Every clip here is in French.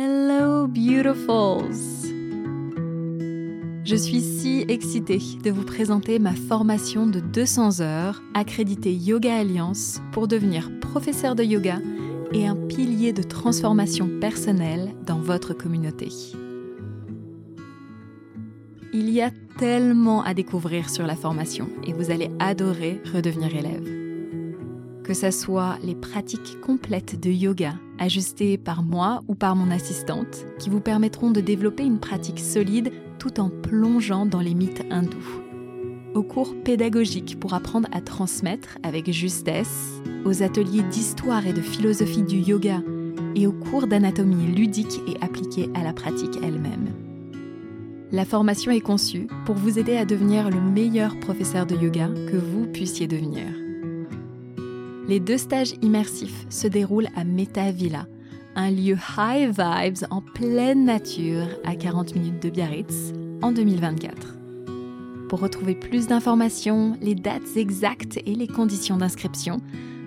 Hello beautifuls Je suis si excitée de vous présenter ma formation de 200 heures accréditée Yoga Alliance pour devenir professeur de yoga et un pilier de transformation personnelle dans votre communauté. Il y a tellement à découvrir sur la formation et vous allez adorer redevenir élève. Que ce soit les pratiques complètes de yoga ajustées par moi ou par mon assistante qui vous permettront de développer une pratique solide tout en plongeant dans les mythes hindous. Aux cours pédagogiques pour apprendre à transmettre avec justesse, aux ateliers d'histoire et de philosophie du yoga et aux cours d'anatomie ludique et appliquée à la pratique elle-même. La formation est conçue pour vous aider à devenir le meilleur professeur de yoga que vous puissiez devenir. Les deux stages immersifs se déroulent à Meta Villa, un lieu high vibes en pleine nature à 40 minutes de Biarritz en 2024. Pour retrouver plus d'informations, les dates exactes et les conditions d'inscription,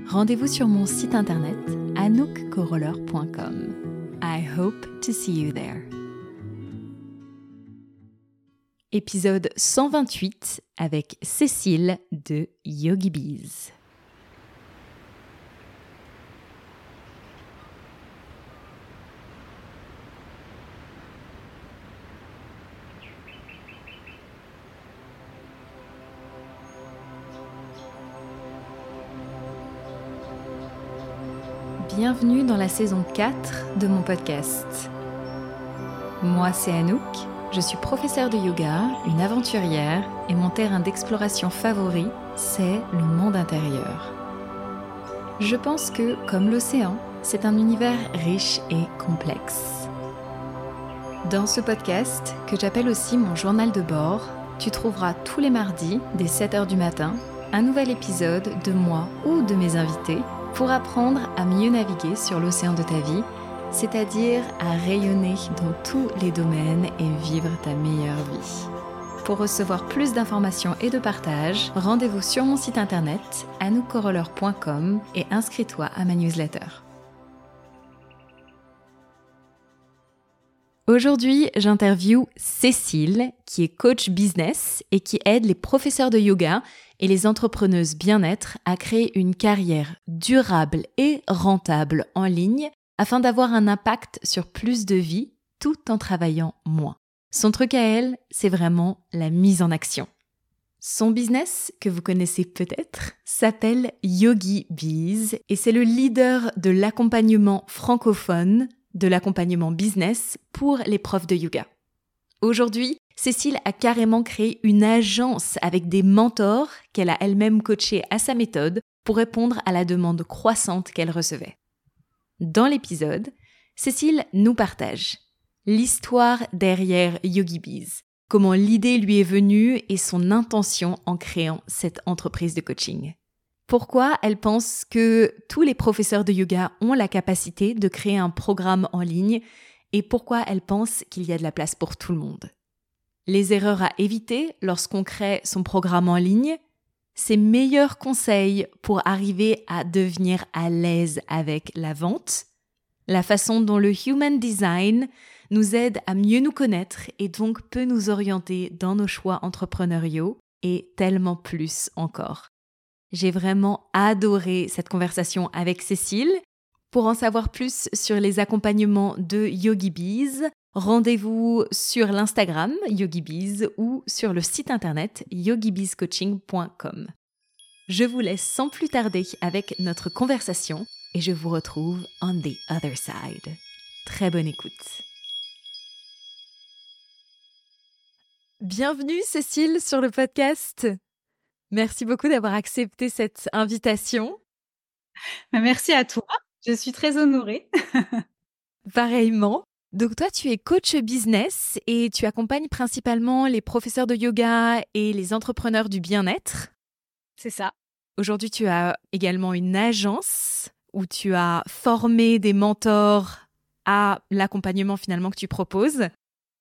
rendez-vous sur mon site internet anoukcoroller.com. I hope to see you there. Épisode 128 avec Cécile de Yogi Bees. Bienvenue dans la saison 4 de mon podcast. Moi, c'est Anouk, je suis professeure de yoga, une aventurière, et mon terrain d'exploration favori, c'est le monde intérieur. Je pense que, comme l'océan, c'est un univers riche et complexe. Dans ce podcast, que j'appelle aussi mon journal de bord, tu trouveras tous les mardis, dès 7h du matin, un nouvel épisode de moi ou de mes invités pour apprendre à mieux naviguer sur l'océan de ta vie, c'est-à-dire à rayonner dans tous les domaines et vivre ta meilleure vie. Pour recevoir plus d'informations et de partage, rendez-vous sur mon site internet anoukoroller.com et inscris-toi à ma newsletter. Aujourd'hui, j'interview Cécile, qui est coach business et qui aide les professeurs de yoga et les entrepreneuses bien-être à créer une carrière durable et rentable en ligne afin d'avoir un impact sur plus de vie tout en travaillant moins. Son truc à elle, c'est vraiment la mise en action. Son business, que vous connaissez peut-être, s'appelle Yogi Bees et c'est le leader de l'accompagnement francophone, de l'accompagnement business pour les profs de yoga. Aujourd'hui, Cécile a carrément créé une agence avec des mentors qu'elle a elle-même coachés à sa méthode pour répondre à la demande croissante qu'elle recevait. Dans l'épisode, Cécile nous partage l'histoire derrière Yogi Bees, comment l'idée lui est venue et son intention en créant cette entreprise de coaching. Pourquoi elle pense que tous les professeurs de yoga ont la capacité de créer un programme en ligne et pourquoi elle pense qu'il y a de la place pour tout le monde les erreurs à éviter lorsqu'on crée son programme en ligne, ses meilleurs conseils pour arriver à devenir à l'aise avec la vente, la façon dont le Human Design nous aide à mieux nous connaître et donc peut nous orienter dans nos choix entrepreneuriaux et tellement plus encore. J'ai vraiment adoré cette conversation avec Cécile. Pour en savoir plus sur les accompagnements de Yogi Bees, Rendez-vous sur l'Instagram YogiBees ou sur le site internet yogibeescoaching.com. Je vous laisse sans plus tarder avec notre conversation et je vous retrouve on the other side. Très bonne écoute. Bienvenue Cécile sur le podcast. Merci beaucoup d'avoir accepté cette invitation. Merci à toi. Je suis très honorée. Pareillement. Donc toi, tu es coach business et tu accompagnes principalement les professeurs de yoga et les entrepreneurs du bien-être. C'est ça. Aujourd'hui, tu as également une agence où tu as formé des mentors à l'accompagnement finalement que tu proposes.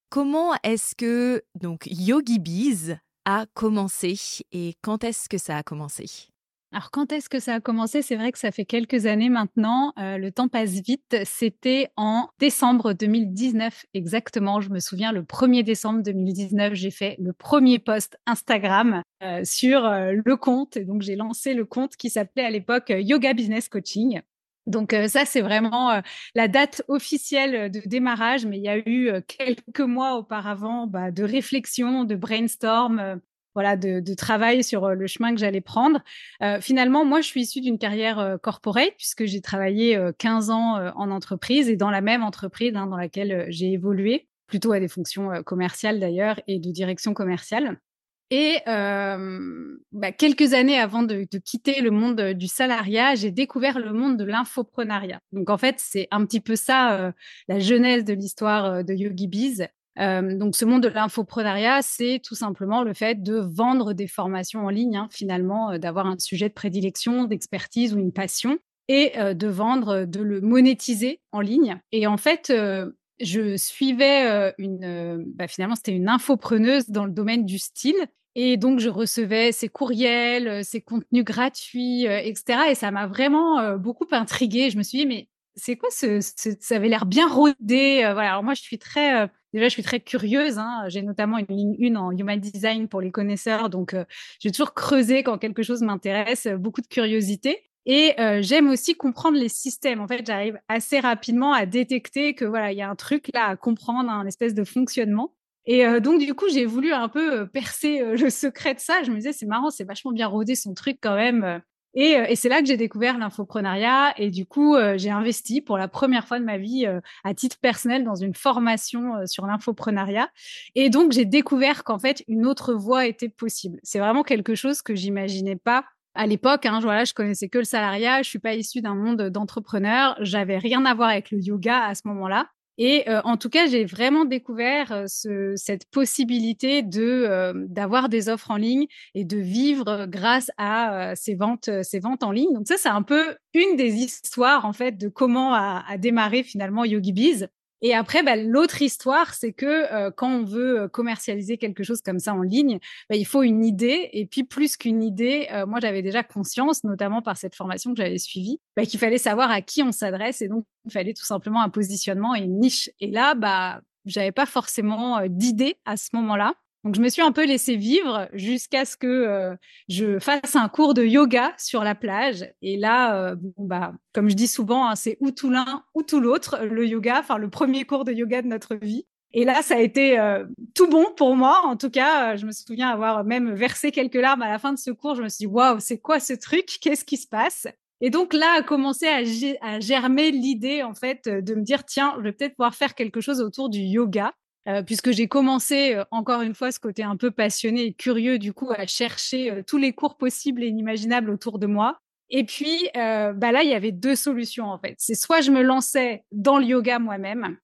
Comment est-ce que donc Yogi Bees a commencé et quand est-ce que ça a commencé? Alors quand est-ce que ça a commencé? C'est vrai que ça fait quelques années maintenant. Euh, le temps passe vite. C'était en décembre 2019 exactement. Je me souviens, le 1er décembre 2019, j'ai fait le premier post Instagram euh, sur euh, le compte. Et donc j'ai lancé le compte qui s'appelait à l'époque Yoga Business Coaching. Donc ça, c'est vraiment la date officielle de démarrage, mais il y a eu quelques mois auparavant bah, de réflexion, de brainstorm, voilà, de, travail sur euh, le chemin que j'allais prendre. Euh, finalement, moi, je suis issue d'une carrière euh, puisque j'ai travaillé 15 ans en entreprise et dans la même entreprise hein, dans laquelle j'ai évolué, plutôt à des fonctions commerciales d'ailleurs et de direction commerciale. Et bah, quelques années avant de, de, quitter le monde du salariat, j'ai découvert le monde de l'infoprenariat. Donc en fait, c'est un petit peu ça la genèse de l'histoire de Yogi Bees. Donc, ce monde de l'infoprenariat, c'est tout simplement le fait de vendre des formations en ligne, hein, finalement, d'avoir un sujet de prédilection, d'expertise ou une passion, et de vendre, de le monétiser en ligne. Et en fait, je suivais une, bah, finalement, c'était une infopreneuse dans le domaine du style. Et donc, je recevais ces courriels, ces contenus gratuits, etc. Et ça m'a vraiment beaucoup intriguée. Je me suis dit, mais c'est quoi ce, ça avait l'air bien rodé. voilà. Alors moi, je suis très Déjà, je suis très curieuse. Hein. J'ai notamment une ligne 1 en Human Design pour les connaisseurs. Donc, euh, je vais toujours creuser quand quelque chose m'intéresse, euh, beaucoup de curiosité. Et euh, j'aime aussi comprendre les systèmes. En fait, j'arrive assez rapidement à détecter que voilà, il y a un truc là à comprendre, un espèce de fonctionnement. Et donc, du coup, j'ai voulu un peu percer le secret de ça. Je me disais, c'est marrant, c'est vachement bien rodé son truc quand même. Euh, et, c'est là que j'ai découvert l'infoprenariat et du coup, euh, j'ai investi pour la première fois de ma vie euh, à titre personnel dans une formation sur l'infoprenariat. Et donc, j'ai découvert qu'en fait, une autre voie était possible. C'est vraiment quelque chose que j'imaginais pas à l'époque. Hein, voilà, je connaissais que le salariat. Je suis pas issue d'un monde d'entrepreneurs. J'avais rien à voir avec le yoga à ce moment-là. Et euh, en tout cas, j'ai vraiment découvert euh, ce, cette possibilité de euh, d'avoir des offres en ligne et de vivre grâce à ces ventes, ces ventes en ligne. Donc ça, c'est un peu une des histoires en fait de comment a, a démarré finalement YogiBiz. Et après, bah, l'autre histoire, c'est que euh, quand on veut euh, commercialiser quelque chose comme ça en ligne, bah, il faut une idée. Et puis, plus qu'une idée, euh, moi, j'avais déjà conscience, notamment par cette formation que j'avais suivie, bah, qu'il fallait savoir à qui on s'adresse. Et donc, il fallait tout simplement un positionnement et une niche. Et là, bah, j'avais pas forcément d'idée à ce moment-là. Donc, je me suis un peu laissée vivre jusqu'à ce que euh, je fasse un cours de yoga sur la plage. Et là, euh, bah, comme je dis souvent, hein, c'est ou tout l'un ou tout l'autre, le yoga, enfin le premier cours de yoga de notre vie. Et là, ça a été euh, tout bon pour moi. En tout cas, je me souviens avoir même versé quelques larmes à la fin de ce cours. Je me suis dit, waouh, c'est quoi ce truc? Qu'est-ce qui se passe? Et donc là a commencé à, germer l'idée en fait de me dire tiens, je vais peut-être pouvoir faire quelque chose autour du yoga. Euh, puisque j'ai commencé, euh, encore une fois, ce côté un peu passionné et curieux, du coup, à chercher euh, tous les cours possibles et inimaginables autour de moi. Et puis, bah là, il y avait deux solutions, en fait. C'est soit je me lançais dans le yoga moi-même,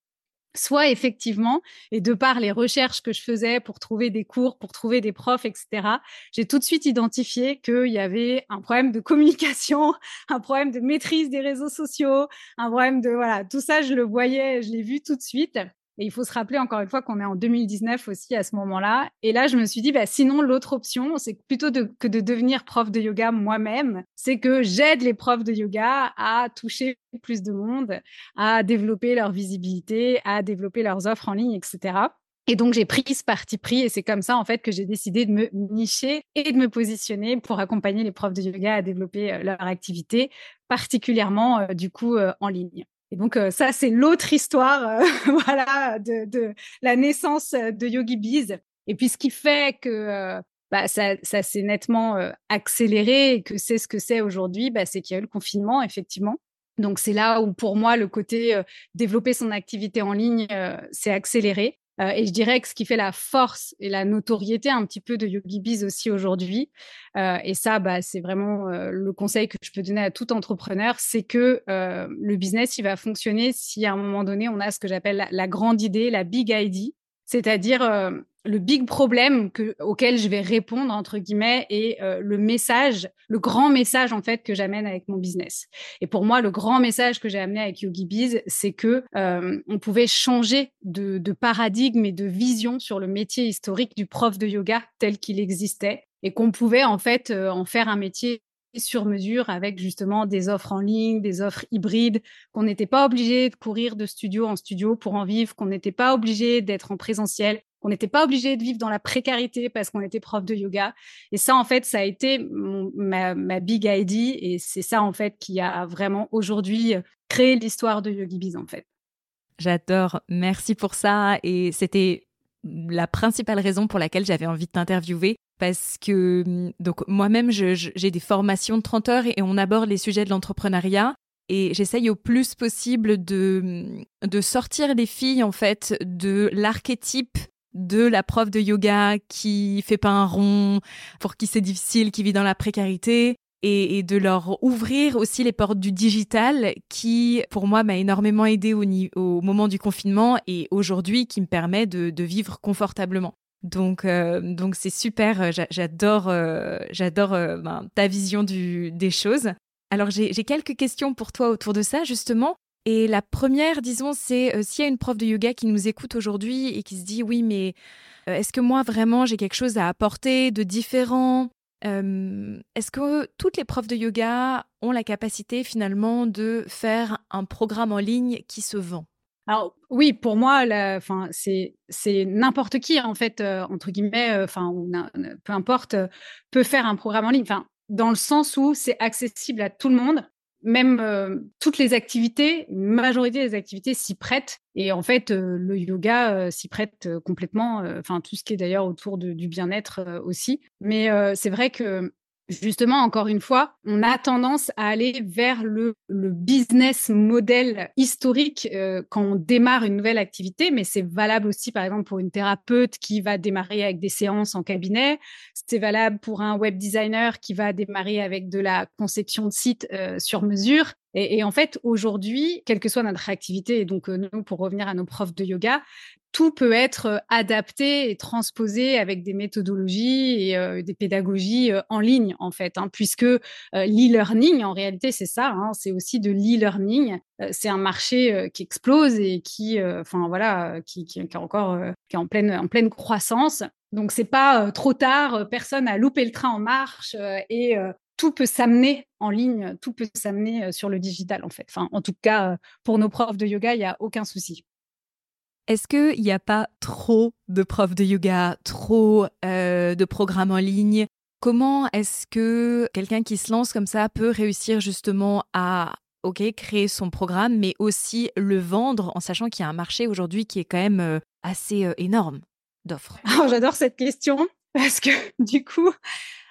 soit effectivement, et de par les recherches que je faisais pour trouver des cours, pour trouver des profs, etc., j'ai tout de suite identifié qu'il y avait un problème de communication, un problème de maîtrise des réseaux sociaux, un problème de voilà, tout ça, je le voyais, je l'ai vu tout de suite. Et il faut se rappeler encore une fois qu'on est en 2019 aussi à ce moment-là. Et là, je me suis dit, bah, sinon, l'autre option, c'est plutôt que de devenir prof de yoga moi-même, c'est que j'aide les profs de yoga à toucher plus de monde, à développer leur visibilité, à développer leurs offres en ligne, etc. Et donc, j'ai pris ce parti pris et c'est comme ça, en fait, que j'ai décidé de me nicher et de me positionner pour accompagner les profs de yoga à développer euh, leur activité, particulièrement, euh, du coup, euh, en ligne. Et donc euh, ça, c'est l'autre histoire, euh, voilà, de, la naissance de Yogi Bees. Et puis ce qui fait que euh, bah, ça, s'est nettement accéléré et que c'est ce que c'est aujourd'hui, bah, c'est qu'il y a eu le confinement, effectivement. Donc c'est là où pour moi le côté développer son activité en ligne s'est accéléré. Euh, et je dirais que ce qui fait la force et la notoriété un petit peu de YogiBiz aussi aujourd'hui, euh, et ça, bah, c'est vraiment euh, le conseil que je peux donner à tout entrepreneur, c'est que le business, il va fonctionner si à un moment donné, on a ce que j'appelle la, grande idée, la big idea, c'est-à-dire le big problème que, auquel je vais répondre entre guillemets et euh, le message, le grand message en fait que j'amène avec mon business. Et pour moi, le grand message que j'ai amené avec YogiBiz, c'est que euh, on pouvait changer de, de paradigme et de vision sur le métier historique du prof de yoga tel qu'il existait et qu'on pouvait en fait euh, en faire un métier sur mesure avec justement des offres en ligne, des offres hybrides, qu'on n'était pas obligé de courir de studio en studio pour en vivre, qu'on n'était pas obligé d'être en présentiel, qu'on n'était pas obligé de vivre dans la précarité parce qu'on était prof de yoga. Et ça, en fait, ça a été ma, big idea et c'est ça, en fait, qui a vraiment aujourd'hui créé l'histoire de YogiBiz, en fait. J'adore, merci pour ça. Et c'était la principale raison pour laquelle j'avais envie de t'interviewer. Parce que hum, donc moi-même, j'ai des formations de 30 heures et on aborde les sujets de l'entrepreneuriat. Et j'essaye au plus possible de, hum, de sortir les filles, en fait, de l'archétype de la prof de yoga qui fait pas un rond, pour qui c'est difficile, qui vit dans la précarité, et, de leur ouvrir aussi les portes du digital qui, pour moi, m'a énormément aidé au, moment du confinement et aujourd'hui qui me permet de, vivre confortablement. Donc, euh, donc c'est super. Euh, j'adore, euh, j'adore ben, ta vision des choses. Alors, j'ai quelques questions pour toi autour de ça, justement. Et la première, disons, c'est s'il y a une prof de yoga qui nous écoute aujourd'hui et qui se dit oui, mais est-ce que moi vraiment j'ai quelque chose à apporter de différent? Est-ce que toutes les profs de yoga ont la capacité finalement de faire un programme en ligne qui se vend? Alors oui, pour moi, c'est c'est n'importe qui en fait entre guillemets, enfin peu importe, peut faire un programme en ligne. Enfin, dans le sens où c'est accessible à tout le monde même euh, toutes les activités, majorité des activités s'y prêtent. Et en fait, euh, le yoga euh, s'y prête complètement, enfin tout ce qui est d'ailleurs autour du bien-être aussi. Mais c'est vrai que Justement, encore une fois, on a tendance à aller vers le, business model historique euh, quand on démarre une nouvelle activité, mais c'est valable aussi, par exemple, pour une thérapeute qui va démarrer avec des séances en cabinet. C'est valable pour un web designer qui va démarrer avec de la conception de site euh, sur mesure. Et, en fait, aujourd'hui, quelle que soit notre activité, et donc euh, nous, pour revenir à nos profs de yoga, tout peut être euh, adapté et transposé avec des méthodologies et euh, des pédagogies en ligne, en fait, hein, puisque l'e-learning, en réalité, c'est ça, hein, c'est aussi de l'e-learning. c'est un marché qui explose et qui, enfin voilà, qui, est encore qui est en pleine, en pleine croissance. Donc c'est pas trop tard, personne a loupé le train en marche et tout peut s'amener en ligne, tout peut s'amener euh, sur le digital en fait. En tout cas, euh, pour nos profs de yoga, il n'y a aucun souci. Est-ce qu'il n'y a pas trop de profs de yoga, trop euh, de programmes en ligne? Comment est-ce que quelqu'un qui se lance comme ça peut réussir justement à créer son programme, mais aussi le vendre en sachant qu'il y a un marché aujourd'hui qui est quand même assez énorme d'offres? J'adore cette question parce que du coup,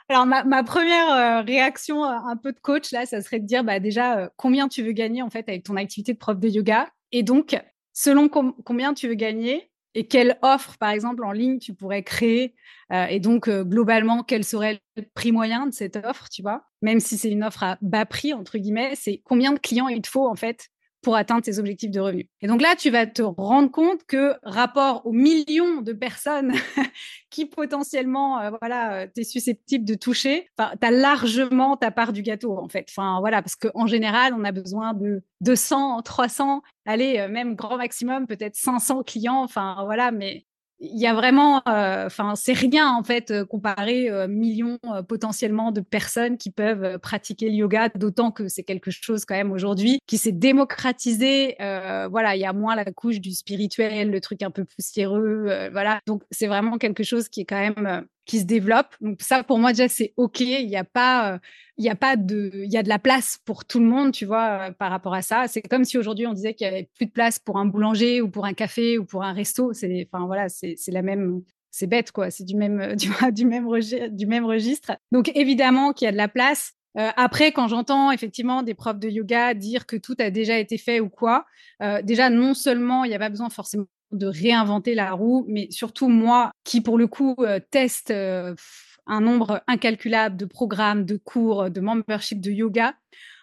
alors, ma, première euh, réaction, euh, un peu de coach, là, ça serait de dire bah, déjà euh, combien tu veux gagner en fait avec ton activité de prof de yoga? Et donc, selon combien tu veux gagner et quelle offre, par exemple, en ligne tu pourrais créer. et donc, globalement, quel serait le prix moyen de cette offre, tu vois? Même si c'est une offre à bas prix, entre guillemets, c'est combien de clients il te faut en fait pour atteindre tes objectifs de revenus. Et donc là, tu vas te rendre compte que rapport aux millions de personnes qui potentiellement, euh, voilà, euh, tu es susceptible de toucher, tu as largement ta part du gâteau, en fait. Enfin, voilà, parce qu'en général, on a besoin de 200, 300, allez, euh, même grand maximum, peut-être 500 clients. Enfin, voilà, mais il y a vraiment, euh, enfin, c'est rien en fait euh, comparé aux millions euh, potentiellement de personnes qui peuvent pratiquer le yoga, d'autant que c'est quelque chose quand même aujourd'hui qui s'est démocratisé. voilà, il y a moins la couche du spirituel, le truc un peu poussiéreux, voilà. Donc c'est vraiment quelque chose qui est quand même qui se développe. Donc ça, pour moi déjà, c'est ok. Il n'y a pas, il y a pas de, il y a de la place pour tout le monde, tu vois, par rapport à ça. C'est comme si aujourd'hui on disait qu'il y avait plus de place pour un boulanger ou pour un café ou pour un resto. C'est, enfin voilà, c'est la même. C'est bête quoi. C'est du même, du, même du même registre. Donc évidemment qu'il y a de la place. après, quand j'entends effectivement des profs de yoga dire que tout a déjà été fait ou quoi, déjà non seulement il n'y a pas besoin forcément de réinventer la roue, mais surtout moi qui pour le coup euh, teste euh, un nombre incalculable de programmes, de cours, de membership de yoga.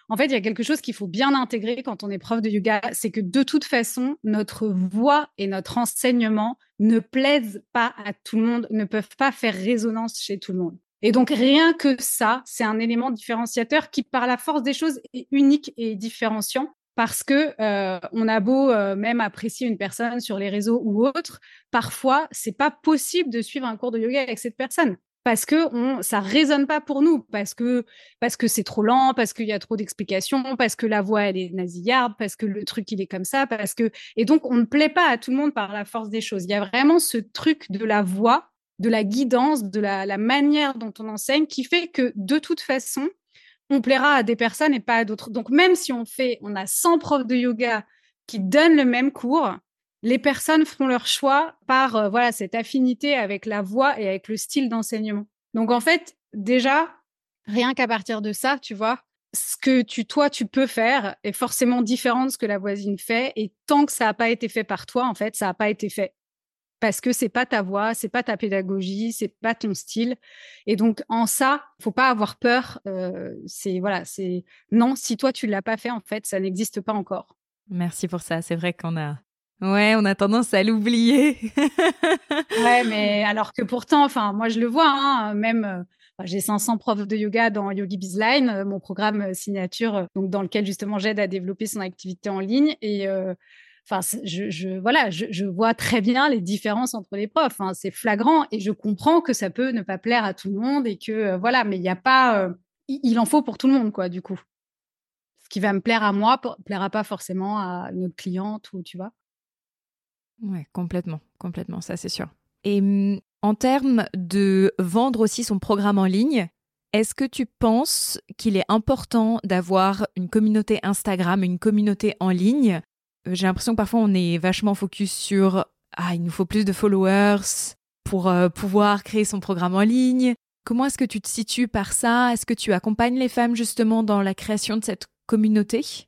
En fait, il y a quelque chose qu'il faut bien intégrer quand on est prof de yoga, c'est que de toute façon, notre voix et notre enseignement ne plaisent pas à tout le monde, ne peuvent pas faire résonance chez tout le monde. Et donc, rien que ça, c'est un élément différenciateur qui, par la force des choses, est unique et différenciant parce que euh, on a beau euh, même apprécier une personne sur les réseaux ou autre, parfois c'est pas possible de suivre un cours de yoga avec cette personne. parce que on, ça résonne pas pour nous, parce que parce que c'est trop lent, parce qu'il y a trop d'explications, parce que la voix elle est nasillarde, parce que le truc il est comme ça, parce que et donc on ne plaît pas à tout le monde par la force des choses. Il y a vraiment ce truc de la voix, de la guidance, de la, la manière dont on enseigne qui fait que de toute façon on plaira à des personnes et pas à d'autres. Donc même si on fait, on a 100 profs de yoga qui donnent le même cours, les personnes font leur choix par euh, voilà cette affinité avec la voix et avec le style d'enseignement. Donc en fait, déjà, rien qu'à partir de ça, tu vois, ce que tu toi tu peux faire est forcément différent de ce que la voisine fait et tant que ça n'a pas été fait par toi, en fait, ça n'a pas été fait parce que c'est pas ta voix, c'est pas ta pédagogie, c'est pas ton style. Et donc en ça, faut pas avoir peur. Euh, c'est voilà, c'est non. Si toi tu l'as pas fait, en fait, ça n'existe pas encore. Merci pour ça. C'est vrai qu'on a Ouais, on a tendance à l'oublier. ouais, mais alors que pourtant, enfin, moi je le vois, hein, même euh, j'ai 500 profs de yoga dans Yogi Bizline, euh, mon programme signature, donc dans lequel justement j'aide à développer son activité en ligne. Et enfin, je, voilà, je, vois très bien les différences entre les profs. Hein, c'est flagrant et je comprends que ça peut ne pas plaire à tout le monde et que voilà, mais il n'y a pas, il en faut pour tout le monde, quoi, du coup. Ce qui va me plaire à moi plaira pas forcément à une autre cliente ou tu vois. Ouais, complètement, complètement, ça c'est sûr. Et mm, en termes de vendre aussi son programme en ligne, est-ce que tu penses qu'il est important d'avoir une communauté Instagram, une communauté en ligne euh, J'ai l'impression que parfois on est vachement focus sur ah, il nous faut plus de followers pour euh, pouvoir créer son programme en ligne. Comment est-ce que tu te situes par ça? Est-ce que tu accompagnes les femmes justement dans la création de cette communauté?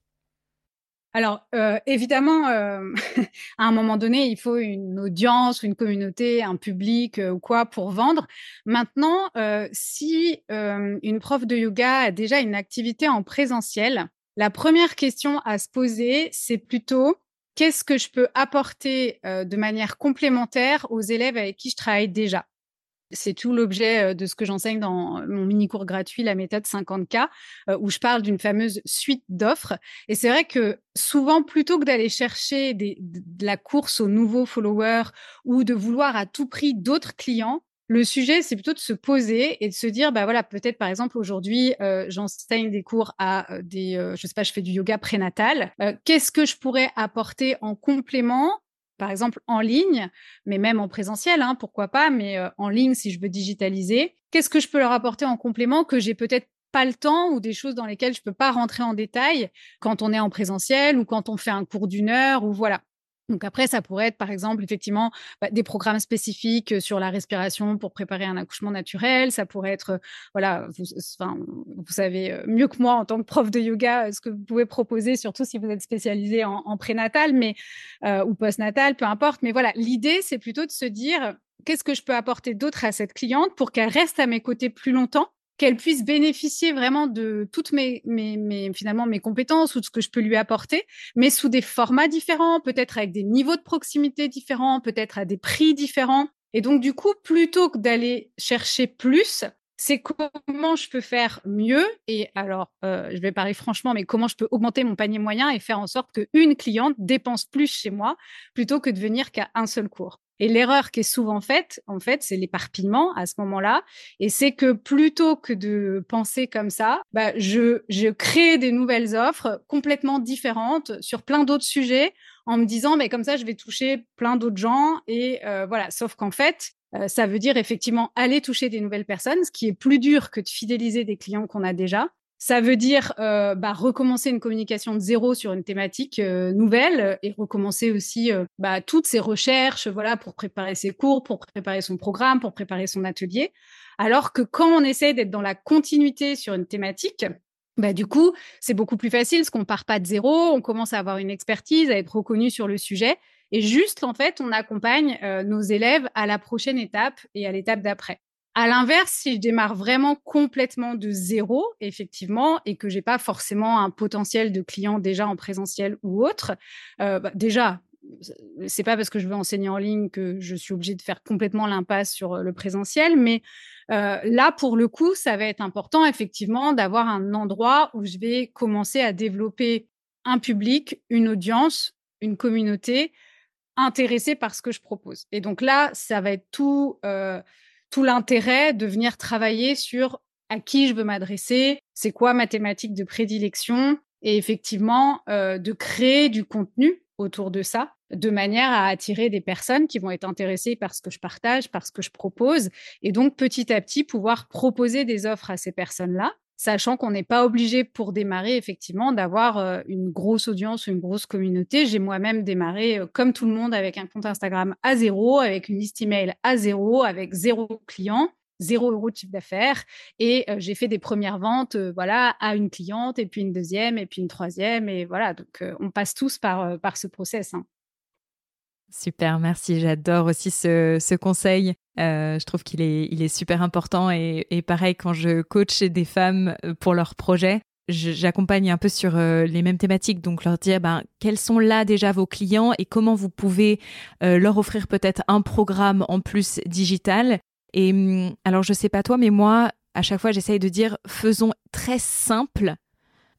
Alors, euh, évidemment, euh, à un moment donné, il faut une audience, une communauté, un public euh, ou quoi pour vendre. Maintenant, si une prof de yoga a déjà une activité en présentiel, la première question à se poser, c'est plutôt qu'est-ce que je peux apporter de manière complémentaire aux élèves avec qui je travaille déjà? C'est tout l'objet de ce que j'enseigne dans mon mini-cours gratuit, la méthode 50K, où je parle d'une fameuse suite d'offres. Et c'est vrai que souvent, plutôt que d'aller chercher de la course aux nouveaux followers ou de vouloir à tout prix d'autres clients, le sujet, c'est plutôt de se poser et de se dire, bah voilà, peut-être par exemple aujourd'hui, j'enseigne des cours à des, je sais pas, je fais du yoga prénatal. Qu'est-ce que je pourrais apporter en complément par exemple en ligne, mais même en présentiel, hein, pourquoi pas, mais euh, en ligne si je veux digitaliser. Qu'est-ce que je peux leur apporter en complément que j'ai peut-être pas le temps ou des choses dans lesquelles je peux pas rentrer en détail quand on est en présentiel ou quand on fait un cours d'une heure ou voilà. Donc après, ça pourrait être par exemple effectivement bah, des programmes spécifiques sur la respiration pour préparer un accouchement naturel. Ça pourrait être, voilà, vous, savez mieux que moi en tant que prof de yoga ce que vous pouvez proposer, surtout si vous êtes spécialisé en, en prénatal, mais ou postnatal, peu importe. Mais voilà, l'idée c'est plutôt de se dire qu'est-ce que je peux apporter d'autre à cette cliente pour qu'elle reste à mes côtés plus longtemps qu'elle puisse bénéficier vraiment de toutes mes, compétences ou de ce que je peux lui apporter, mais sous des formats différents, peut-être avec des niveaux de proximité différents, peut-être à des prix différents. Et donc du coup, plutôt que d'aller chercher plus, c'est comment je peux faire mieux. Et alors, euh, je vais parler franchement, mais comment je peux augmenter mon panier moyen et faire en sorte qu'une cliente dépense plus chez moi plutôt que de venir qu'à un seul cours. Et l'erreur qui est souvent faite, en fait, c'est l'éparpillement à ce moment-là. Et c'est que plutôt que de penser comme ça, bah, je, je crée des nouvelles offres complètement différentes sur plein d'autres sujets en me disant, mais comme ça, je vais toucher plein d'autres gens. Et euh, voilà. Sauf qu'en fait, euh, ça veut dire effectivement aller toucher des nouvelles personnes, ce qui est plus dur que de fidéliser des clients qu'on a déjà. Ça veut dire euh, bah, recommencer une communication de zéro sur une thématique euh, nouvelle et recommencer aussi euh, bah, toutes ses recherches, voilà, pour préparer ses cours, pour préparer son programme, pour préparer son atelier. Alors que quand on essaie d'être dans la continuité sur une thématique, bah, du coup, c'est beaucoup plus facile parce qu'on part pas de zéro, on commence à avoir une expertise, à être reconnu sur le sujet. Et juste, en fait, on accompagne nos élèves à la prochaine étape et à l'étape d'après. À l'inverse, si je démarre vraiment complètement de zéro, effectivement, et que j'ai pas forcément un potentiel de client déjà en présentiel ou autre, euh, bah, déjà, c'est pas parce que je veux enseigner en ligne que je suis obligée de faire complètement l'impasse sur le présentiel, mais euh, là, pour le coup, ça va être important, effectivement, d'avoir un endroit où je vais commencer à développer un public, une audience, une communauté intéressée par ce que je propose. Et donc là, ça va être tout. Euh, tout l'intérêt de venir travailler sur à qui je veux m'adresser, c'est quoi ma thématique de prédilection, et effectivement euh, de créer du contenu autour de ça, de manière à attirer des personnes qui vont être intéressées par ce que je partage, par ce que je propose, et donc petit à petit pouvoir proposer des offres à ces personnes-là, sachant qu'on n'est pas obligé pour démarrer effectivement d'avoir euh, une grosse audience ou une grosse communauté. J'ai moi-même démarré euh, comme tout le monde avec un compte Instagram à zéro, avec une liste email à zéro, avec zéro client zéro euro de chiffre d'affaires et j'ai fait des premières ventes voilà à une cliente et puis une deuxième et puis une troisième et voilà donc on passe tous par par ce process hein. Super, merci. J'adore aussi ce, conseil. je trouve qu'il est, super important et, pareil, quand je coach des femmes pour leurs projets, j'accompagne un peu sur les mêmes thématiques, donc leur dire ben, quels sont là déjà vos clients et comment vous pouvez leur offrir peut-être un programme en plus digital et hum, alors, je sais pas toi, mais moi, à chaque fois, j'essaye de dire faisons très simple,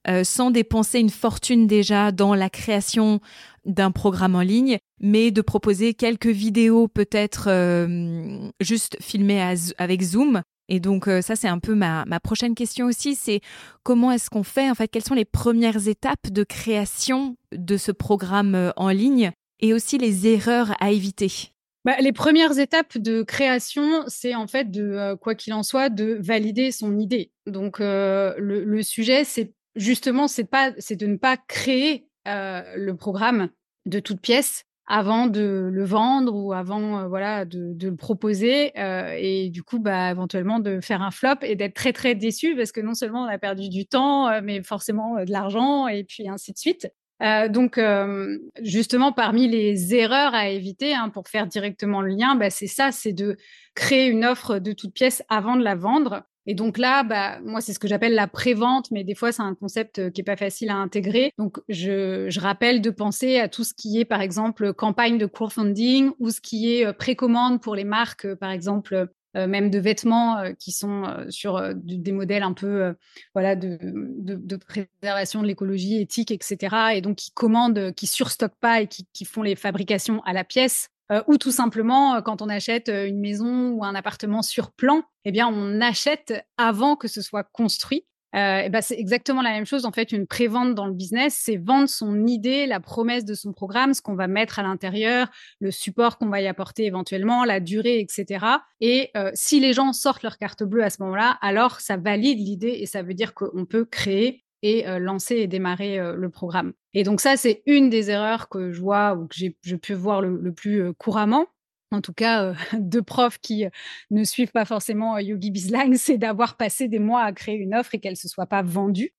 euh, sans dépenser une fortune déjà dans la création d'un programme en ligne, mais de proposer quelques vidéos peut-être euh, juste filmées avec Zoom. Et donc euh, ça, c'est un peu ma, ma prochaine question aussi, c'est comment est-ce qu'on fait, en fait, quelles sont les premières étapes de création de ce programme en ligne et aussi les erreurs à éviter? Bah, les premières étapes de création, c'est en fait de, quoi qu'il en soit, de valider son idée. Donc le, sujet, c'est justement, c'est de ne pas créer euh, le programme de toute pièce avant de le vendre ou avant voilà de, le proposer et du coup bah éventuellement de faire un flop et d'être très très déçu parce que non seulement on a perdu du temps mais forcément de l'argent et puis ainsi de suite euh, donc, euh, justement, parmi les erreurs à éviter hein, pour faire directement le lien, bah, c'est ça, c'est de créer une offre de toute pièce avant de la vendre. Et donc là, bah, moi, c'est ce que j'appelle la pré-vente, mais des fois, c'est un concept euh, qui est pas facile à intégrer. Donc, je, je, rappelle de penser à tout ce qui est, par exemple, campagne de crowdfunding ou ce qui est précommande pour les marques, par exemple, euh, même de vêtements euh, qui sont euh, sur des modèles un peu voilà de, de, préservation de l'écologie éthique, etc. Et donc qui commandent, qui surstockent pas et qui, qui font les fabrications à la pièce. Ou tout simplement, quand on achète une maison ou un appartement sur plan, eh bien, on achète avant que ce soit construit. Euh, ben c'est exactement la même chose. En fait, une prévente dans le business, c'est vendre son idée, la promesse de son programme, ce qu'on va mettre à l'intérieur, le support qu'on va y apporter éventuellement, la durée, etc. Et euh, si les gens sortent leur carte bleue à ce moment-là, alors ça valide l'idée et ça veut dire qu'on peut créer et euh, lancer et démarrer le programme. Et donc ça, c'est une des erreurs que je vois ou que j'ai peux voir le plus couramment en tout cas euh, de profs qui euh, ne suivent pas forcément euh, Yogi Bizlang, c'est d'avoir passé des mois à créer une offre et qu'elle ne se soit pas vendue.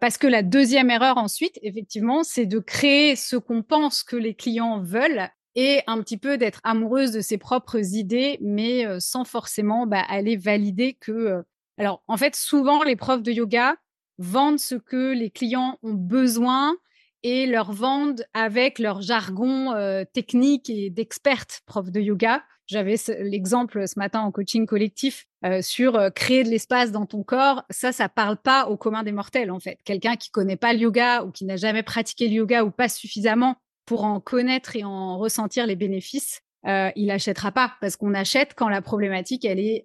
parce que la deuxième erreur ensuite, effectivement, c'est de créer ce qu'on pense que les clients veulent et un petit peu d'être amoureuse de ses propres idées, mais sans forcément bah, aller valider que... Alors, en fait, souvent, les profs de yoga vendent ce que les clients ont besoin et leur vendent avec leur jargon euh, technique et d'experte prof de yoga. J'avais l'exemple ce matin en coaching collectif euh, sur euh, créer de l'espace dans ton corps. Ça, ça parle pas au commun des mortels en fait. Quelqu'un qui connaît pas le yoga ou qui n'a jamais pratiqué le yoga ou pas suffisamment pour en connaître et en ressentir les bénéfices, il n'achètera pas parce qu'on achète quand la problématique elle est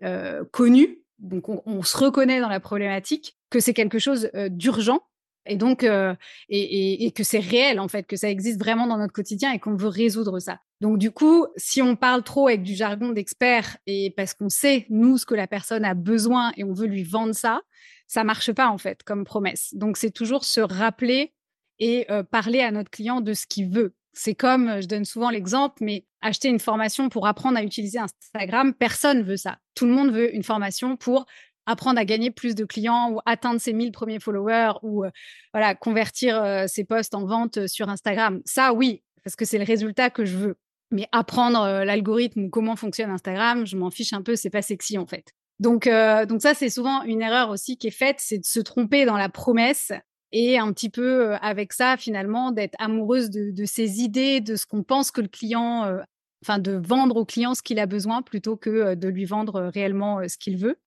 connue. Donc on, se reconnaît dans la problématique que c'est quelque chose d'urgent et donc euh, et, et, que c'est réel en fait, que ça existe vraiment dans notre quotidien et qu'on veut résoudre ça. Donc du coup, si on parle trop avec du jargon d'expert et parce qu'on sait nous ce que la personne a besoin et on veut lui vendre ça, ça marche pas en fait comme promesse. Donc c'est toujours se rappeler et euh, parler à notre client de ce qu'il veut. C'est comme, je donne souvent l'exemple, mais acheter une formation pour apprendre à utiliser Instagram, personne veut ça. Tout le monde veut une formation pour apprendre à gagner plus de clients ou atteindre ses 1000 premiers followers ou euh, voilà convertir euh, ses posts en vente euh, sur Instagram. Ça, oui, parce que c'est le résultat que je veux. Mais apprendre l'algorithme ou comment fonctionne Instagram, je m'en fiche un peu, c'est pas sexy en fait. Donc, donc ça, c'est souvent une erreur aussi qui est faite, c'est de se tromper dans la promesse et un petit peu avec ça, finalement, d'être amoureuse de, ses idées, de ce qu'on pense que le client, enfin, de vendre au client ce qu'il a besoin plutôt que de lui vendre réellement ce qu'il veut.